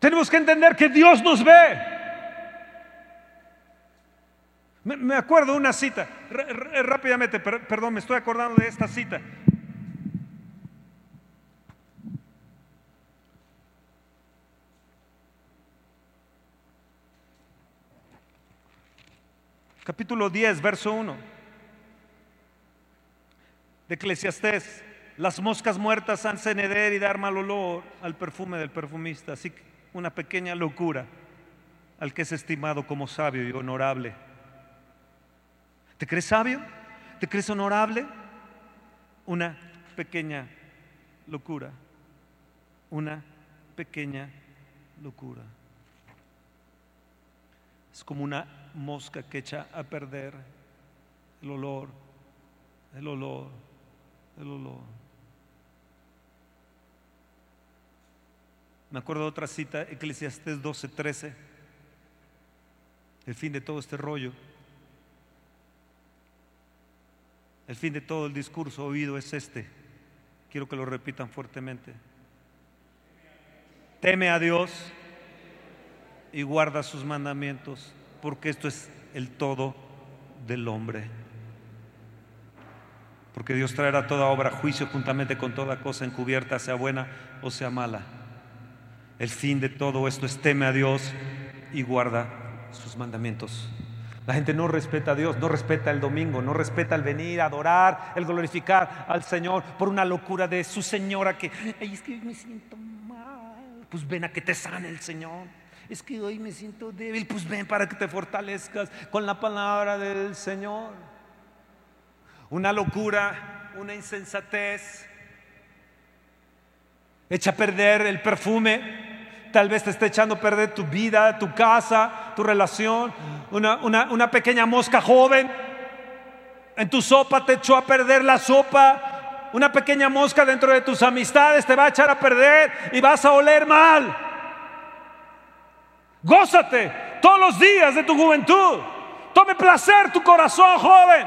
Tenemos que entender que Dios nos ve. Me, acuerdo de una cita, rápidamente, perdón, me estoy acordando de esta cita. Capítulo 10, verso 1 de Eclesiastés. Las moscas muertas han ceneder y dar mal olor al perfume del perfumista. Así que una pequeña locura al que es estimado como sabio y honorable. ¿Te crees sabio? ¿Te crees honorable? Una pequeña locura. Una pequeña locura. Es como una mosca que echa a perder el olor, el olor, el olor. Me acuerdo de otra cita, Eclesiastés 12, 13. El fin de todo este rollo. El fin de todo el discurso oído es este. Quiero que lo repitan fuertemente. Teme a Dios y guarda sus mandamientos, porque esto es el todo del hombre. Porque Dios traerá toda obra a juicio juntamente con toda cosa encubierta, sea buena o sea mala. El fin de todo esto es teme a Dios y guarda sus mandamientos. La gente no respeta a Dios, no respeta el domingo, no respeta el venir a adorar, el glorificar al Señor por una locura de su señora que, ay, es que hoy me siento mal. Pues ven a que te sane el Señor. Es que hoy me siento débil, pues ven para que te fortalezcas con la palabra del Señor. Una locura, una insensatez, echa a perder el perfume Tal vez te esté echando a perder tu vida, tu casa, tu relación. Una, una, pequeña mosca joven en tu sopa te echó a perder la sopa. Una pequeña mosca dentro de tus amistades te va a echar a perder y vas a oler mal. Gózate todos los días de tu juventud. Tome placer tu corazón, joven.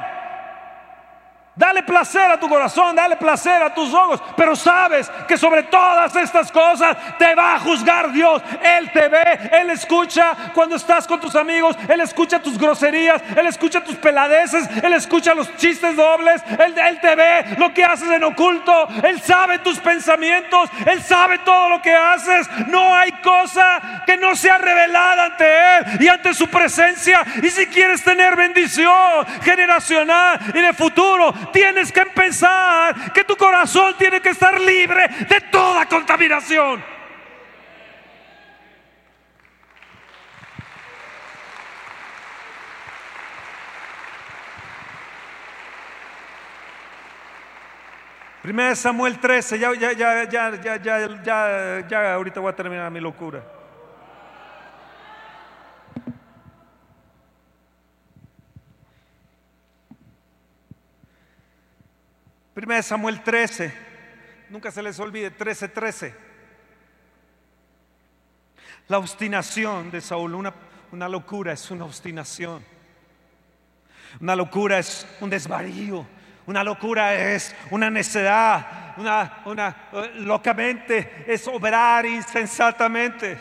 Dale placer a tu corazón, dale placer a tus ojos, pero sabes que sobre todas estas cosas te va a juzgar Dios. Él te ve, Él escucha cuando estás con tus amigos, Él escucha tus groserías, Él escucha tus peladeces, Él escucha los chistes dobles, Él, él te ve lo que haces en oculto, Él sabe tus pensamientos, Él sabe todo lo que haces. No hay cosa que no sea revelada ante y ante su presencia. Y si quieres tener bendición generacional y de futuro, tienes que pensar que tu corazón tiene que estar libre de toda contaminación. Primera Samuel 13, ya, ya, ya, ya, ya, ya, ya, ya, ahorita voy a terminar mi locura. Primera Samuel 13, nunca se les olvide, 13, 13. La obstinación de Saúl, una, una locura es una obstinación. Una locura es un desvarío una locura es una necedad, una, una eh, locamente es obrar insensatamente.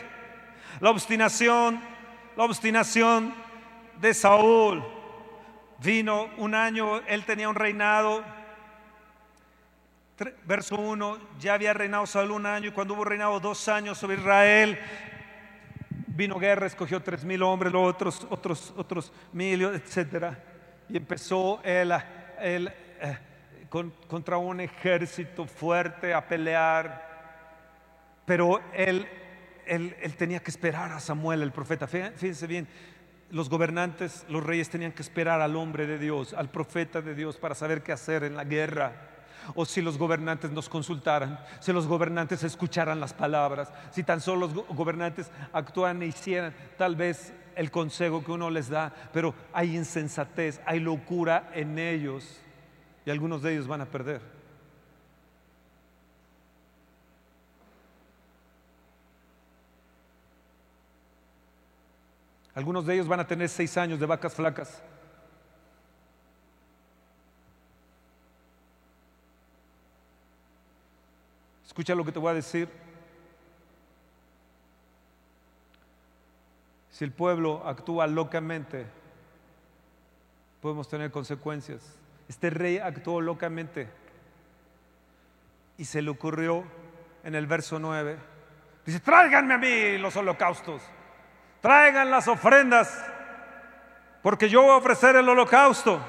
La obstinación, la obstinación de Saúl vino un año, él tenía un reinado. Verso 1, ya había reinado Saúl un año y cuando hubo reinado dos años sobre Israel, vino guerra, escogió tres mil hombres, los otros, otros, otros mil, etcétera. Y empezó él, él eh, contra un ejército fuerte a pelear, pero él, él, tenía que esperar a Samuel, el profeta. Fíjense bien, los gobernantes, los reyes tenían que esperar al hombre de Dios, al profeta de Dios, para saber qué hacer en la guerra. O si los gobernantes nos consultaran, si los gobernantes escucharan las palabras, si tan solo los gobernantes actúan e hicieran tal vez el consejo que uno les da, pero hay insensatez, hay locura en ellos y algunos de ellos van a perder. Algunos de ellos van a tener seis años de vacas flacas. Escucha lo que te voy a decir. Si el pueblo actúa locamente, podemos tener consecuencias. Este rey actuó locamente y se le ocurrió en el verso 9. Dice, tráiganme a mí los holocaustos, traigan las ofrendas, porque yo voy a ofrecer el holocausto.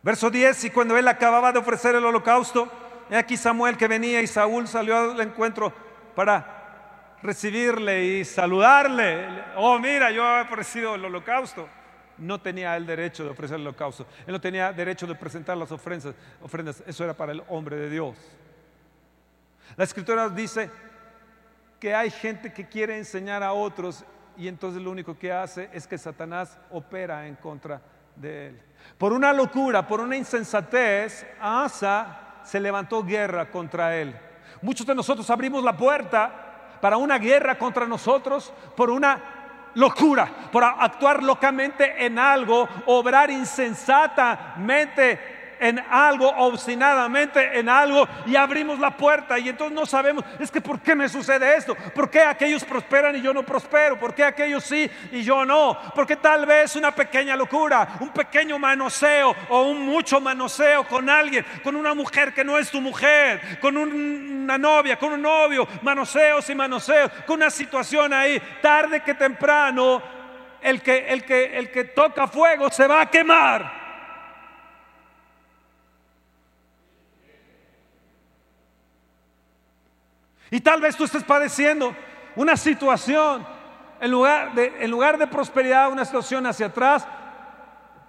Verso 10, y cuando él acababa de ofrecer el holocausto, he aquí Samuel que venía y Saúl salió al encuentro para recibirle y saludarle. Oh, mira, yo he ofrecido el holocausto no tenía el derecho de ofrecer el holocausto. Él no tenía derecho de presentar las ofrendas. ofrendas. Eso era para el hombre de Dios. La escritura dice que hay gente que quiere enseñar a otros y entonces lo único que hace es que Satanás opera en contra de él. Por una locura, por una insensatez, Asa se levantó guerra contra él. Muchos de nosotros abrimos la puerta para una guerra contra nosotros por una locura, por actuar locamente en algo, obrar insensatamente en algo, obstinadamente en algo, y abrimos la puerta y entonces no sabemos, es que ¿por qué me sucede esto? ¿Por qué aquellos prosperan y yo no prospero? ¿Por qué aquellos sí y yo no? Porque tal vez una pequeña locura, un pequeño manoseo o un mucho manoseo con alguien, con una mujer que no es tu mujer, con una novia, con un novio, manoseos y manoseos, con una situación ahí, tarde que temprano, el que, el que, el que toca fuego se va a quemar. Y tal vez tú estés padeciendo una situación, en lugar de, en lugar de prosperidad, una situación hacia atrás,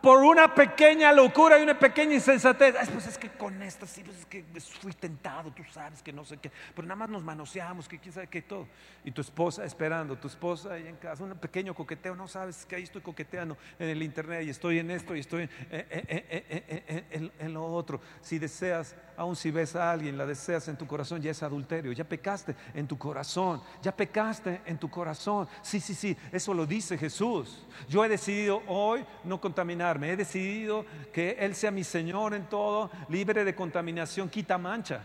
por una pequeña locura y una pequeña insensatez. pues es que con esta sí, pues es que fui tentado, tú sabes que no sé qué, pero nada más nos manoseamos, que quién sabe qué todo. Y tu esposa esperando, tu esposa ahí en casa, un pequeño coqueteo, no sabes que ahí estoy coqueteando en el internet y estoy en esto y estoy en, en lo otro. Si deseas, aún si ves a alguien, la deseas en tu corazón, ya es adulterio, ya pecaste en tu corazón, ya pecaste en tu corazón. Sí, sí, sí, eso lo dice Jesús. Yo he decidido hoy no contaminar He decidido que Él sea mi Señor en todo, libre de contaminación, quita mancha.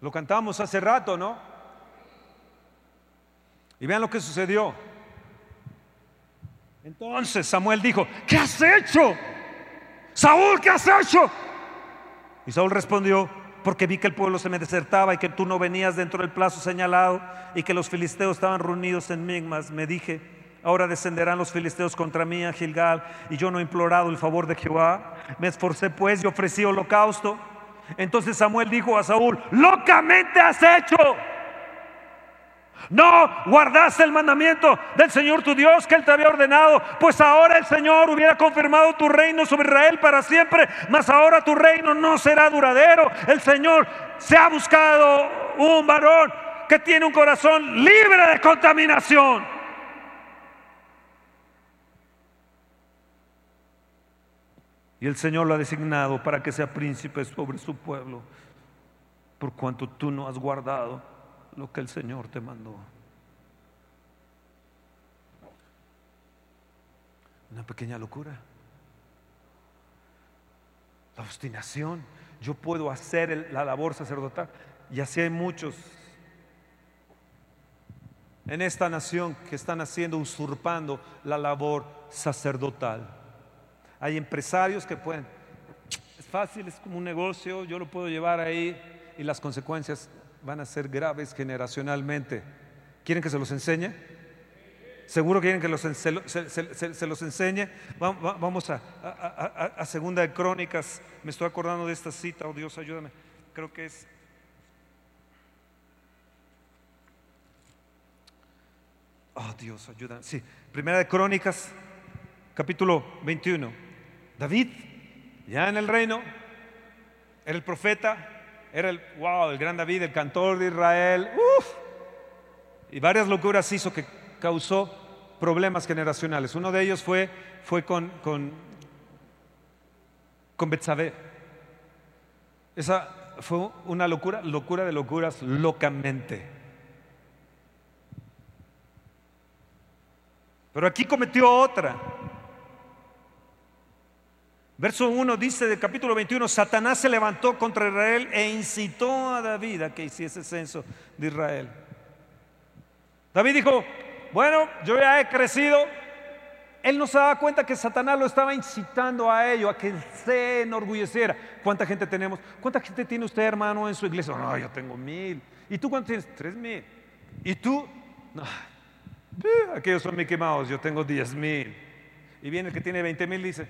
Lo cantamos hace rato, ¿no? Y vean lo que sucedió. Entonces Samuel dijo, ¿qué has hecho? Saúl, ¿qué has hecho? Y Saúl respondió, porque vi que el pueblo se me desertaba y que tú no venías dentro del plazo señalado y que los filisteos estaban reunidos en Migmas. Me dije, ahora descenderán los filisteos contra mí a Gilgal y yo no he implorado el favor de Jehová. Me esforcé pues y ofrecí holocausto. Entonces Samuel dijo a Saúl, locamente has hecho. No guardaste el mandamiento del Señor tu Dios que Él te había ordenado, pues ahora el Señor hubiera confirmado tu reino sobre Israel para siempre, mas ahora tu reino no será duradero. El Señor se ha buscado un varón que tiene un corazón libre de contaminación. Y el Señor lo ha designado para que sea príncipe sobre su pueblo, por cuanto tú no has guardado lo que el Señor te mandó. Una pequeña locura. La obstinación. Yo puedo hacer la labor sacerdotal. Y así hay muchos en esta nación que están haciendo, usurpando la labor sacerdotal. Hay empresarios que pueden, es fácil, es como un negocio, yo lo puedo llevar ahí y las consecuencias van a ser graves generacionalmente. ¿Quieren que se los enseñe? ¿Seguro quieren que se, los enseñe? Vamos a, a, Segunda de Crónicas. Me estoy acordando de esta cita. Oh Dios, ayúdame. Creo que es... Oh Dios, ayúdame. Sí, Primera de Crónicas, capítulo 21. David, ya en el reino, era el profeta, era el, wow, el gran David, el cantor de Israel. y varias locuras hizo que causó problemas generacionales. Uno de ellos fue, fue con, con, con Betsabé. Esa fue una locura, locura de locuras, locamente. Pero aquí cometió otra. Verso 1 dice del capítulo 21, Satanás se levantó contra Israel e incitó a David a que hiciese censo de Israel. David dijo, bueno, yo ya he crecido. Él no se daba cuenta que Satanás lo estaba incitando a ello, a que se enorgulleciera. ¿Cuánta gente tenemos? ¿Cuánta gente tiene usted, hermano, en su iglesia? No, yo tengo mil. ¿Y tú cuánto tienes? Tres mil. ¿Y tú? No. Aquellos son Mickey Mouse, yo tengo diez mil. Y viene el que tiene veinte mil y dice,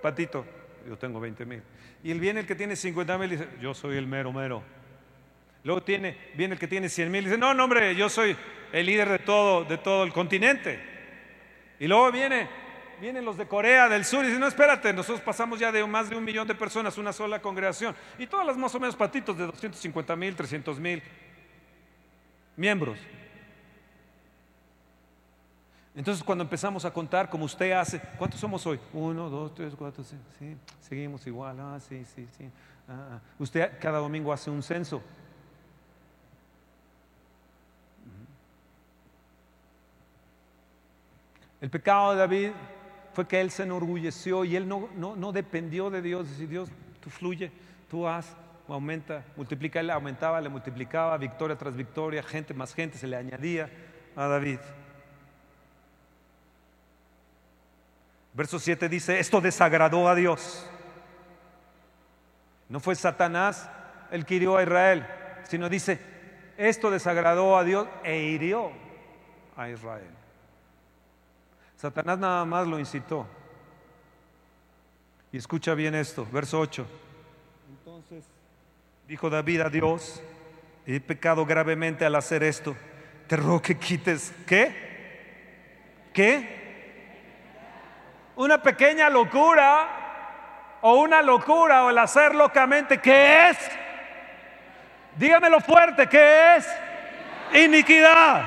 patito, yo tengo 20 mil. Y él viene el que tiene 50 mil y dice, yo soy el mero mero. Luego tiene, viene el que tiene 100 mil y dice, no, no, hombre, yo soy el líder de todo, de todo el continente. Y luego viene, vienen los de Corea del Sur y dicen, no, espérate, nosotros pasamos ya de más de un millón de personas, una sola congregación. Y todas las más o menos patitos de 250 mil, 300 mil miembros. Entonces cuando empezamos a contar como usted hace, ¿cuántos somos hoy? Uno, dos, tres, cuatro, cinco, sí, seguimos igual, ah, sí, sí, sí. Ah, ah. Usted cada domingo hace un censo. El pecado de David fue que él se enorgulleció y él no, no, no dependió de Dios. Dice, Dios, tú fluye, tú haz, aumenta, multiplica, él aumentaba, le multiplicaba, victoria tras victoria, gente más gente se le añadía a David. Verso 7 dice, esto desagradó a Dios. No fue Satanás el que hirió a Israel, sino dice, esto desagradó a Dios e hirió a Israel. Satanás nada más lo incitó. Y escucha bien esto, verso 8. Entonces dijo David a Dios, he pecado gravemente al hacer esto. Te ruego que quites, ¿qué? ¿Qué? Una pequeña locura o una locura o el hacer locamente, ¿qué es? Dígamelo fuerte, ¿qué es? Iniquidad.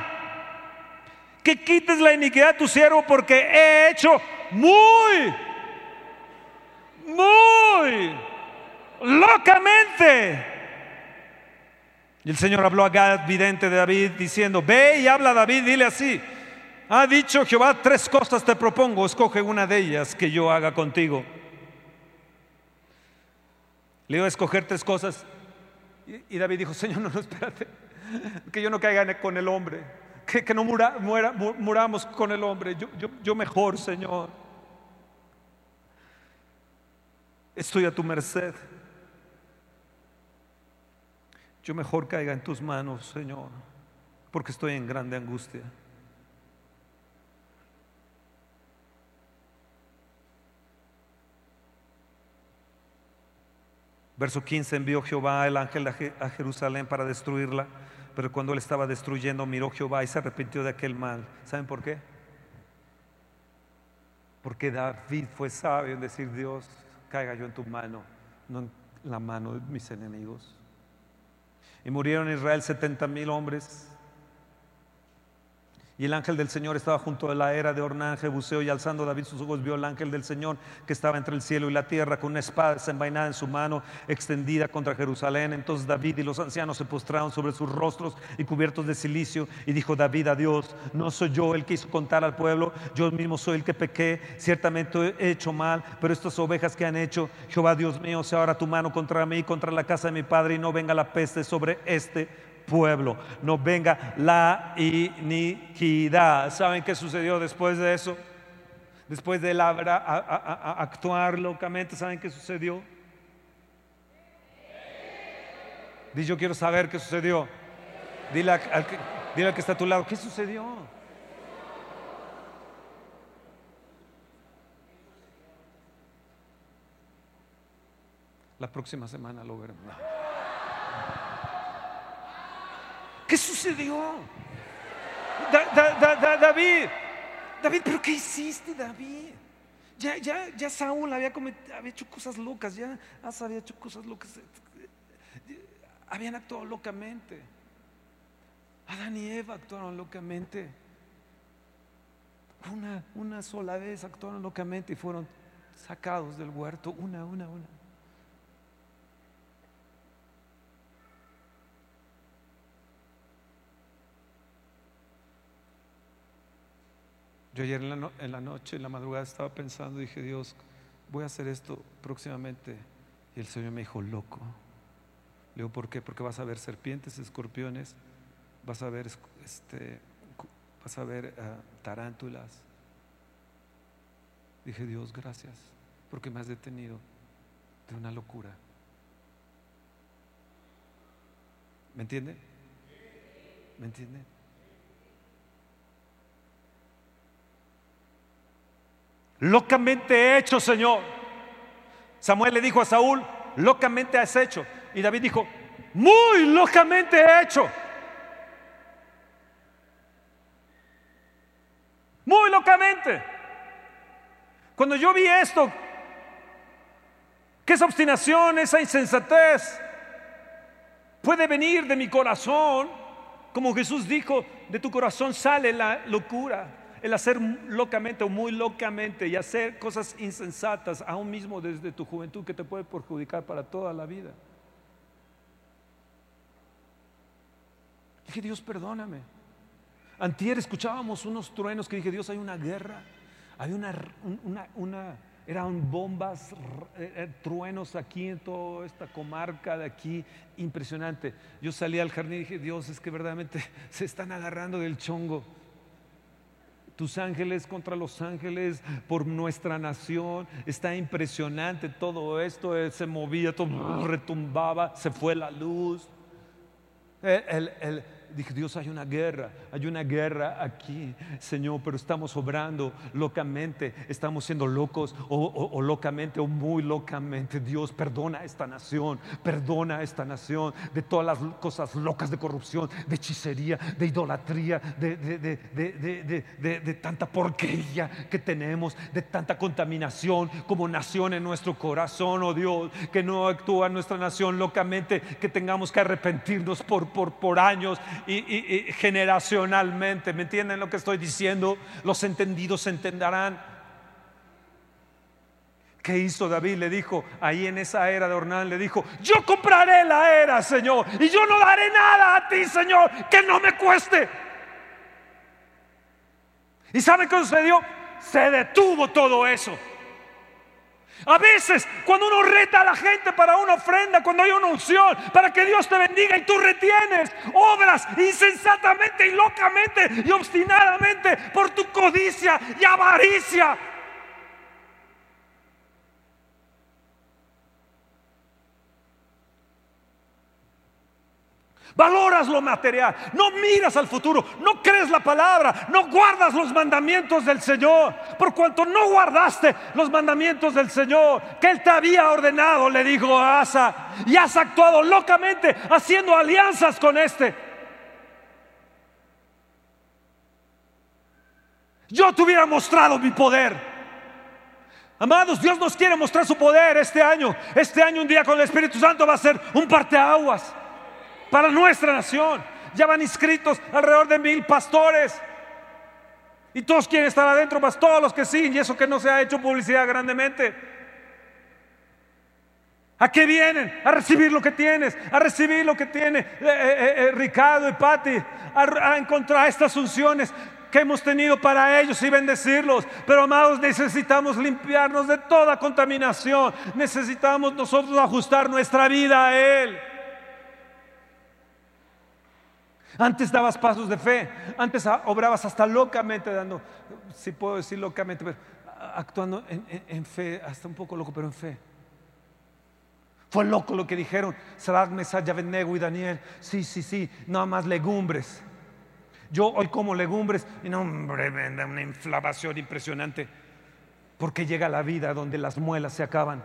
Que quites la iniquidad de tu siervo porque he hecho muy, muy locamente. Y el Señor habló a Gad, vidente de David, diciendo, ve y habla a David, dile así, ha dicho Jehová, tres cosas te propongo, escoge una de ellas que yo haga contigo. Le iba a escoger tres cosas. Y David dijo, Señor, no, no, espérate, que yo no caiga con el hombre, que, no muera, muramos con el hombre, yo, yo mejor, Señor. Estoy a tu merced. yo mejor caiga en tus manos, Señor, porque estoy en grande angustia. Verso 15, envió Jehová el ángel a Jerusalén para destruirla, pero cuando él estaba destruyendo miró Jehová y se arrepintió de aquel mal. ¿Saben por qué? Porque David fue sabio en decir, Dios, caiga yo en tu mano, no en la mano de mis enemigos. Y murieron en Israel setenta mil hombres y el ángel del Señor estaba junto a la era de Ornán, Jebuseo, y alzando David sus ojos vio el ángel del Señor que estaba entre el cielo y la tierra con una espada desenvainada en su mano, extendida contra Jerusalén. Entonces David y los ancianos se postraron sobre sus rostros y cubiertos de silicio, y dijo David a Dios, no soy yo el que hizo contar al pueblo, yo mismo soy el que pequé, ciertamente he hecho mal, pero estas ovejas que han hecho, Jehová Dios mío, sea ahora tu mano contra mí contra la casa de mi padre, y no venga la peste sobre este pueblo, no venga la iniquidad. ¿Saben qué sucedió después de eso? Después de actuar locamente, ¿saben qué sucedió? Dile, yo quiero saber qué sucedió. Dile al que está a tu lado, ¿qué sucedió? La próxima semana lo veremos. ¿Qué sucedió? David, David, pero ¿qué hiciste, David? Ya, ya, ya Saúl había, había hecho cosas locas, ya Asa había hecho cosas locas. Habían actuado locamente. Adán y Eva actuaron locamente. Una, una sola vez actuaron locamente y fueron sacados del huerto, una, una, una. Yo ayer en la, noche, en la madrugada, estaba pensando, dije, Dios, voy a hacer esto próximamente. Y el Señor me dijo, loco. Le digo, ¿por qué? Porque vas a ver serpientes, escorpiones, vas a ver, este, vas a ver ah, tarántulas. Dije, Dios, gracias, porque me has detenido de una locura. ¿Me entiende? ¿Me entiende? Locamente hecho, Señor. Samuel le dijo a Saúl, locamente has hecho. Y David dijo, muy locamente hecho. Muy locamente. Cuando yo vi esto, que esa obstinación, esa insensatez puede venir de mi corazón, como Jesús dijo, de tu corazón sale la locura el hacer locamente o muy locamente y hacer cosas insensatas, aún mismo desde tu juventud, que te puede perjudicar para toda la vida. Dije, Dios, perdóname. Antier escuchábamos unos truenos que dije, Dios, hay una guerra, hay una, una, eran bombas, eh, truenos aquí en toda esta comarca de aquí, impresionante. Yo salí al jardín y dije, Dios, es que verdaderamente *laughs* se están agarrando del chongo tus ángeles contra los ángeles por nuestra nación. Está impresionante todo esto. se movía, todo retumbaba, se fue la luz. El, el, dije, Dios, hay una guerra, hay una guerra aquí, Señor, pero estamos obrando locamente, estamos siendo locos o, locamente o muy locamente. Dios, perdona a esta nación, perdona a esta nación de todas las cosas locas de corrupción, de hechicería, de idolatría, de, de tanta porquería que tenemos, de tanta contaminación como nación en nuestro corazón, oh Dios, que no actúa nuestra nación locamente, que tengamos que arrepentirnos por, por, por años y, generacionalmente. ¿Me entienden lo que estoy diciendo? Los entendidos entenderán. ¿Qué hizo David? Le dijo, ahí en esa era de Ornán, le dijo, yo compraré la era, Señor, y yo no daré nada a ti, Señor, que no me cueste. ¿Y sabe qué sucedió? Se detuvo todo eso. A veces, cuando uno reta a la gente para una ofrenda, cuando hay una unción, para que Dios te bendiga y tú retienes obras insensatamente y locamente y obstinadamente por tu codicia y avaricia. Valoras lo material, no miras al futuro, no crees la palabra, no guardas los mandamientos del Señor. Por cuanto no guardaste los mandamientos del Señor que Él te había ordenado, le dijo a Asa, y has actuado locamente haciendo alianzas con este. Yo te hubiera mostrado mi poder. Amados, Dios nos quiere mostrar su poder este año. Este año, un día con el Espíritu Santo va a ser un parteaguas para nuestra nación. Ya van inscritos alrededor de mil pastores. Y todos quieren estar adentro, más todos los que sí, y eso que no se ha hecho publicidad grandemente. ¿A qué vienen? A recibir lo que tienes, a recibir lo que tiene eh, eh, eh, Ricardo y Patti, a, a encontrar estas unciones que hemos tenido para ellos y bendecirlos. Pero amados, necesitamos limpiarnos de toda contaminación. Necesitamos nosotros ajustar nuestra vida a Él. Antes dabas pasos de fe, antes obrabas hasta locamente, dando, si puedo decir locamente, actuando en, fe, hasta un poco loco, pero en fe. Fue loco lo que dijeron, Sadak, Mesach, Abednego y Daniel. Sí, sí, sí, nada más legumbres. Yo hoy como legumbres y no, hombre, me da una inflamación impresionante. Porque llega la vida donde las muelas se acaban.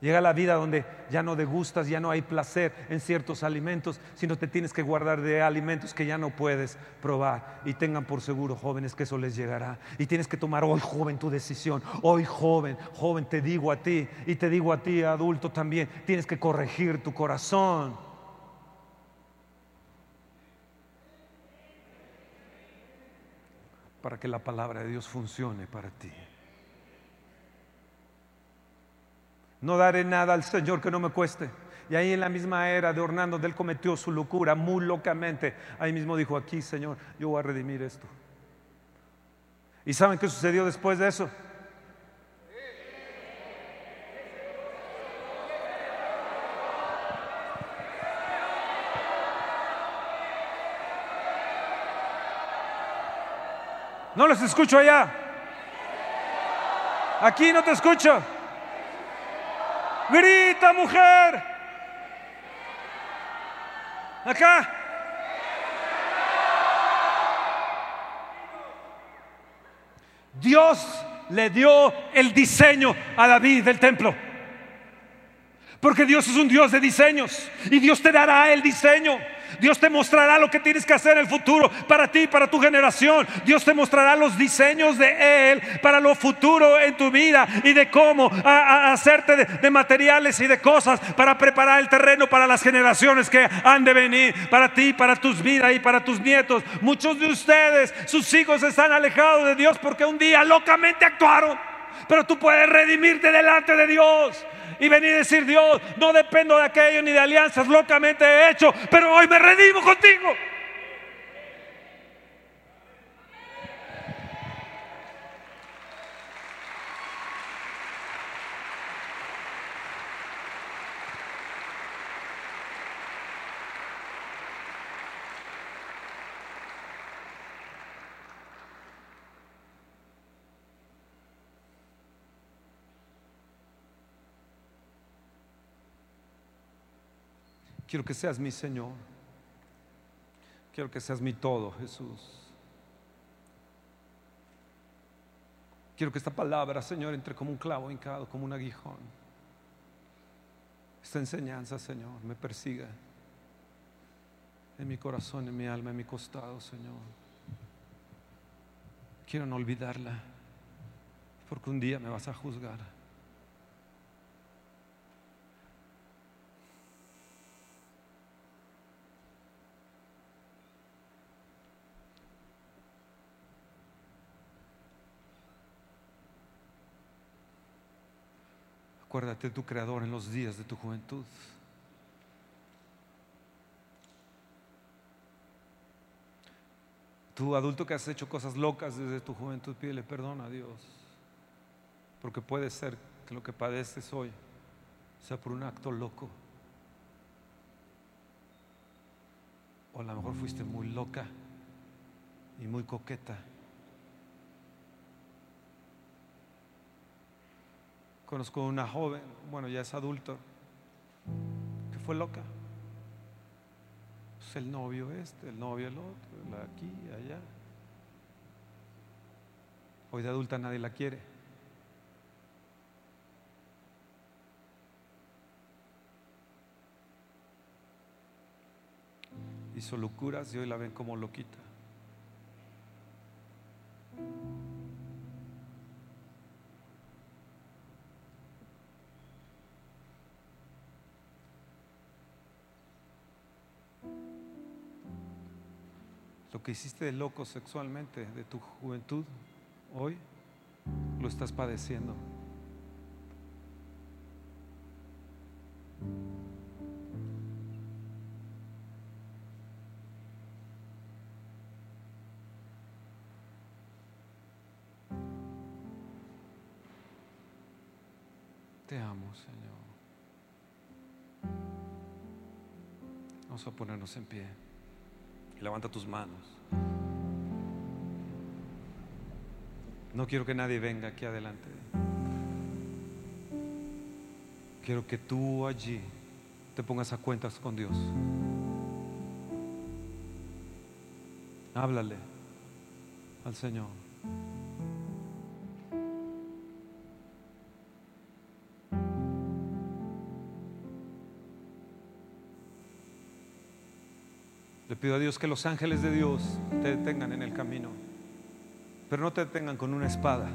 Llega la vida donde ya no degustas, ya no hay placer en ciertos alimentos, sino te tienes que guardar de alimentos que ya no puedes probar. Y tengan por seguro, jóvenes, que eso les llegará. Y tienes que tomar hoy, joven, tu decisión. Hoy, joven, joven, te digo a ti y te digo a ti, adulto también, tienes que corregir tu corazón. Para que la palabra de Dios funcione para ti. No daré nada al Señor que no me cueste. Y ahí en la misma era de Orlando, él cometió su locura muy locamente. Ahí mismo dijo, aquí Señor, yo voy a redimir esto. ¿Y saben qué sucedió después de eso? No los escucho allá. Aquí no te escucho. Grita, mujer. Acá. Dios le dio el diseño a David del templo. Porque Dios es un Dios de diseños y Dios te dará el diseño. Dios te mostrará lo que tienes que hacer en el futuro para ti, para tu generación. Dios te mostrará los diseños de Él para lo futuro en tu vida y de cómo hacerte de, materiales y de cosas para preparar el terreno para las generaciones que han de venir, para ti, para tus vidas y para tus nietos. Muchos de ustedes, sus hijos están alejados de Dios porque un día locamente actuaron. Pero tú puedes redimirte delante de Dios y venir a decir, Dios, no dependo de aquello ni de alianzas locamente he hecho, pero hoy me redimo contigo. Quiero que seas mi Señor. Quiero que seas mi todo, Jesús. Quiero que esta palabra, Señor, entre como un clavo hincado, como un aguijón. Esta enseñanza, Señor, me persiga en mi corazón, en mi alma, en mi costado, Señor. Quiero no olvidarla, porque un día me vas a juzgar. Acuérdate de tu Creador en los días de tu juventud. Tú adulto que has hecho cosas locas desde tu juventud, pídele perdón a Dios. Porque puede ser que lo que padeces hoy sea por un acto loco. O a lo mejor fuiste muy loca y muy coqueta. Conozco una joven, bueno, ya es adulto, que fue loca. pues el novio este, el novio el otro, la aquí, allá. Hoy de adulta nadie la quiere. Hizo locuras y hoy la ven como loquita. Lo que hiciste de loco sexualmente de tu juventud, hoy lo estás padeciendo. Te amo, Señor. Vamos a ponernos en pie. Levanta tus manos. No quiero que nadie venga aquí adelante. Quiero que tú allí te pongas a cuentas con Dios. Háblale al Señor. Pido a Dios que los ángeles de Dios te detengan en el camino, pero no te detengan con una espada.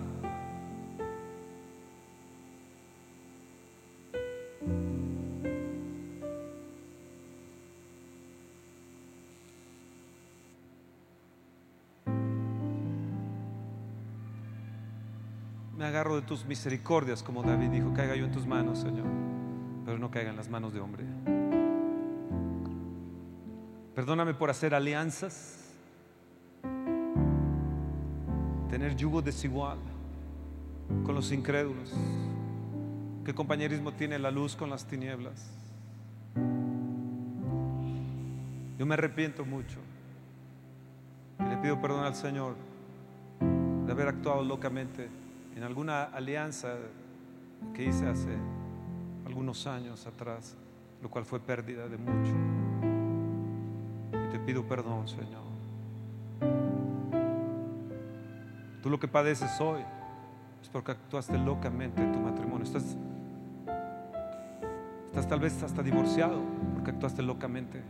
Me agarro de tus misericordias, como David dijo, caiga yo en tus manos, Señor, pero no caiga en las manos de hombre. Perdóname por hacer alianzas, tener yugo desigual con los incrédulos. ¿Qué compañerismo tiene la luz con las tinieblas? Yo me arrepiento mucho y le pido perdón al Señor de haber actuado locamente en alguna alianza que hice hace algunos años atrás, lo cual fue pérdida de mucho. Pido perdón, Señor. Tú lo que padeces hoy es porque actuaste locamente en tu matrimonio. Estás, estás tal vez hasta divorciado porque actuaste locamente.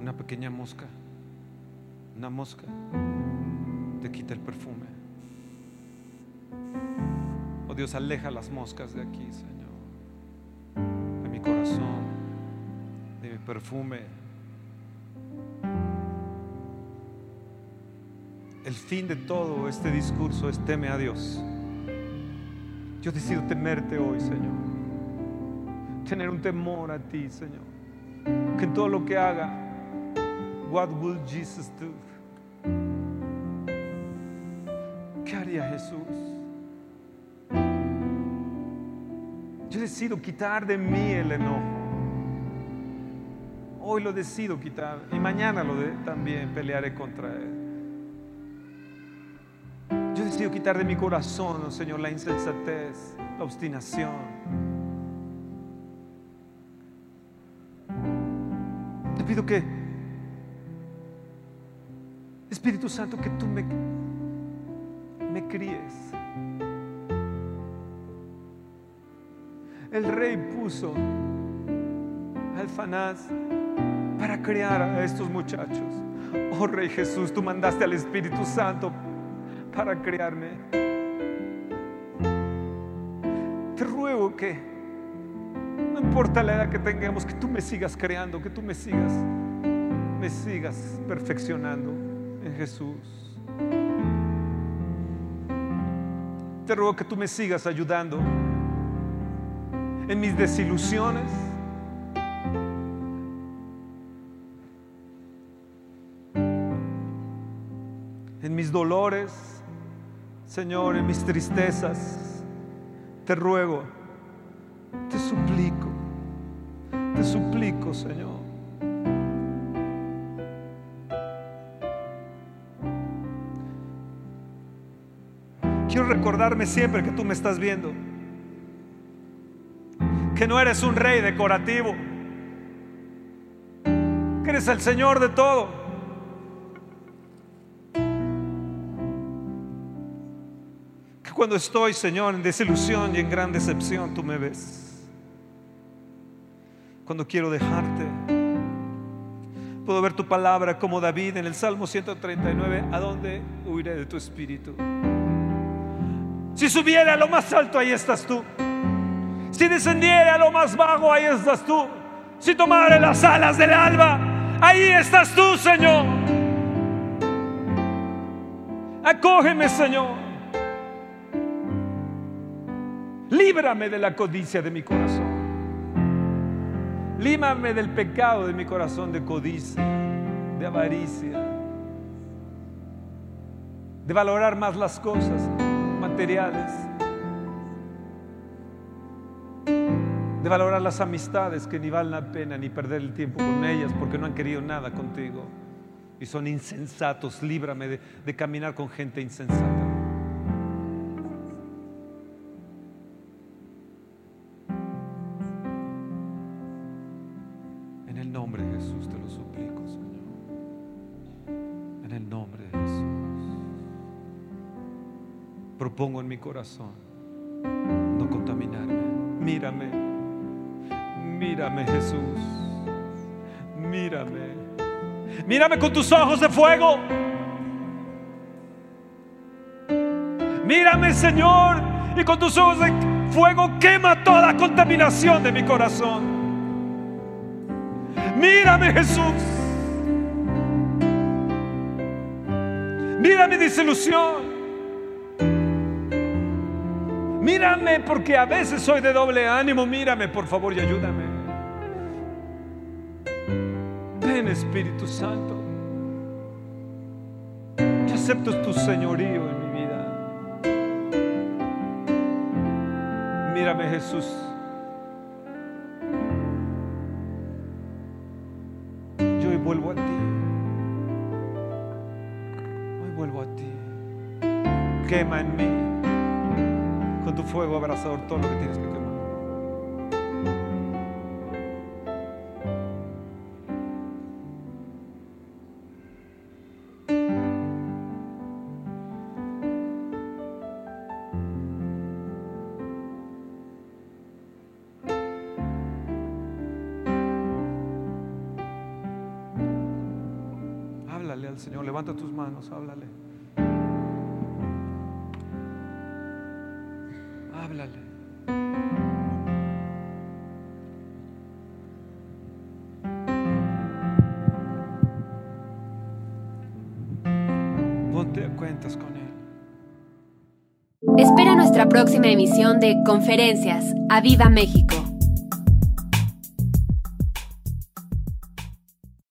Una pequeña mosca, una mosca te quita el perfume. Oh Dios, aleja las moscas de aquí, Señor, de mi corazón, de mi perfume. El fin de todo este discurso es teme a Dios. Yo decido temerte hoy, Señor. Tener un temor a ti, Señor. Que en todo lo que haga, what will Jesus do? ¿Qué haría Jesús? Yo decido quitar de mí el enojo. Hoy lo decido quitar y mañana lo también pelearé contra él. Yo decido quitar de mi corazón, oh Señor, la insensatez, la obstinación. Te pido que, Espíritu Santo, que tú me, me críes. El rey puso al Fanás para criar a estos muchachos. Oh Rey Jesús, tú mandaste al Espíritu Santo para crearme. Te ruego que, no importa la edad que tengamos, que tú me sigas creando, que tú me sigas, me sigas perfeccionando en Jesús. Te ruego que tú me sigas ayudando en mis desilusiones. En mis dolores, Señor, en mis tristezas, te ruego, te suplico, te suplico, Señor. Quiero recordarme siempre que tú me estás viendo. Que no eres un rey decorativo, que eres el Señor de todo. Que cuando estoy, Señor, en desilusión y en gran decepción, tú me ves. Cuando quiero dejarte, puedo ver tu palabra como David en el Salmo 139, ¿a dónde huiré de tu espíritu? Si subiera a lo más alto, ahí estás tú. Si descendiera a lo más bajo, ahí estás tú. Si tomara las alas del alba, ahí estás tú, Señor. Acógeme, Señor. Líbrame de la codicia de mi corazón. Límame del pecado de mi corazón de codicia, de avaricia, de valorar más las cosas materiales, de valorar las amistades que ni valen la pena ni perder el tiempo con ellas porque no han querido nada contigo y son insensatos. Líbrame de, caminar con gente insensata. En el nombre de Jesús te lo suplico, Señor. En el nombre de Jesús. Propongo en mi corazón Mírame, Jesús. Mírame. Mírame con tus ojos de fuego. Mírame, Señor, y con tus ojos de fuego quema toda contaminación de mi corazón. Mírame, Jesús. Mira mi desilusión. Mírame porque a veces soy de doble ánimo. Mírame, por favor, y ayúdame. Espíritu Santo. Yo acepto tu señorío en mi vida. Mírame, Jesús. Yo hoy vuelvo a ti. Hoy vuelvo a ti. Quema en mí con tu fuego abrazador todo lo que tienes que quemar. Háblale. Háblale. Ponte cuentas con Él. Espera nuestra próxima emisión de Conferencias. ¡A Viva México!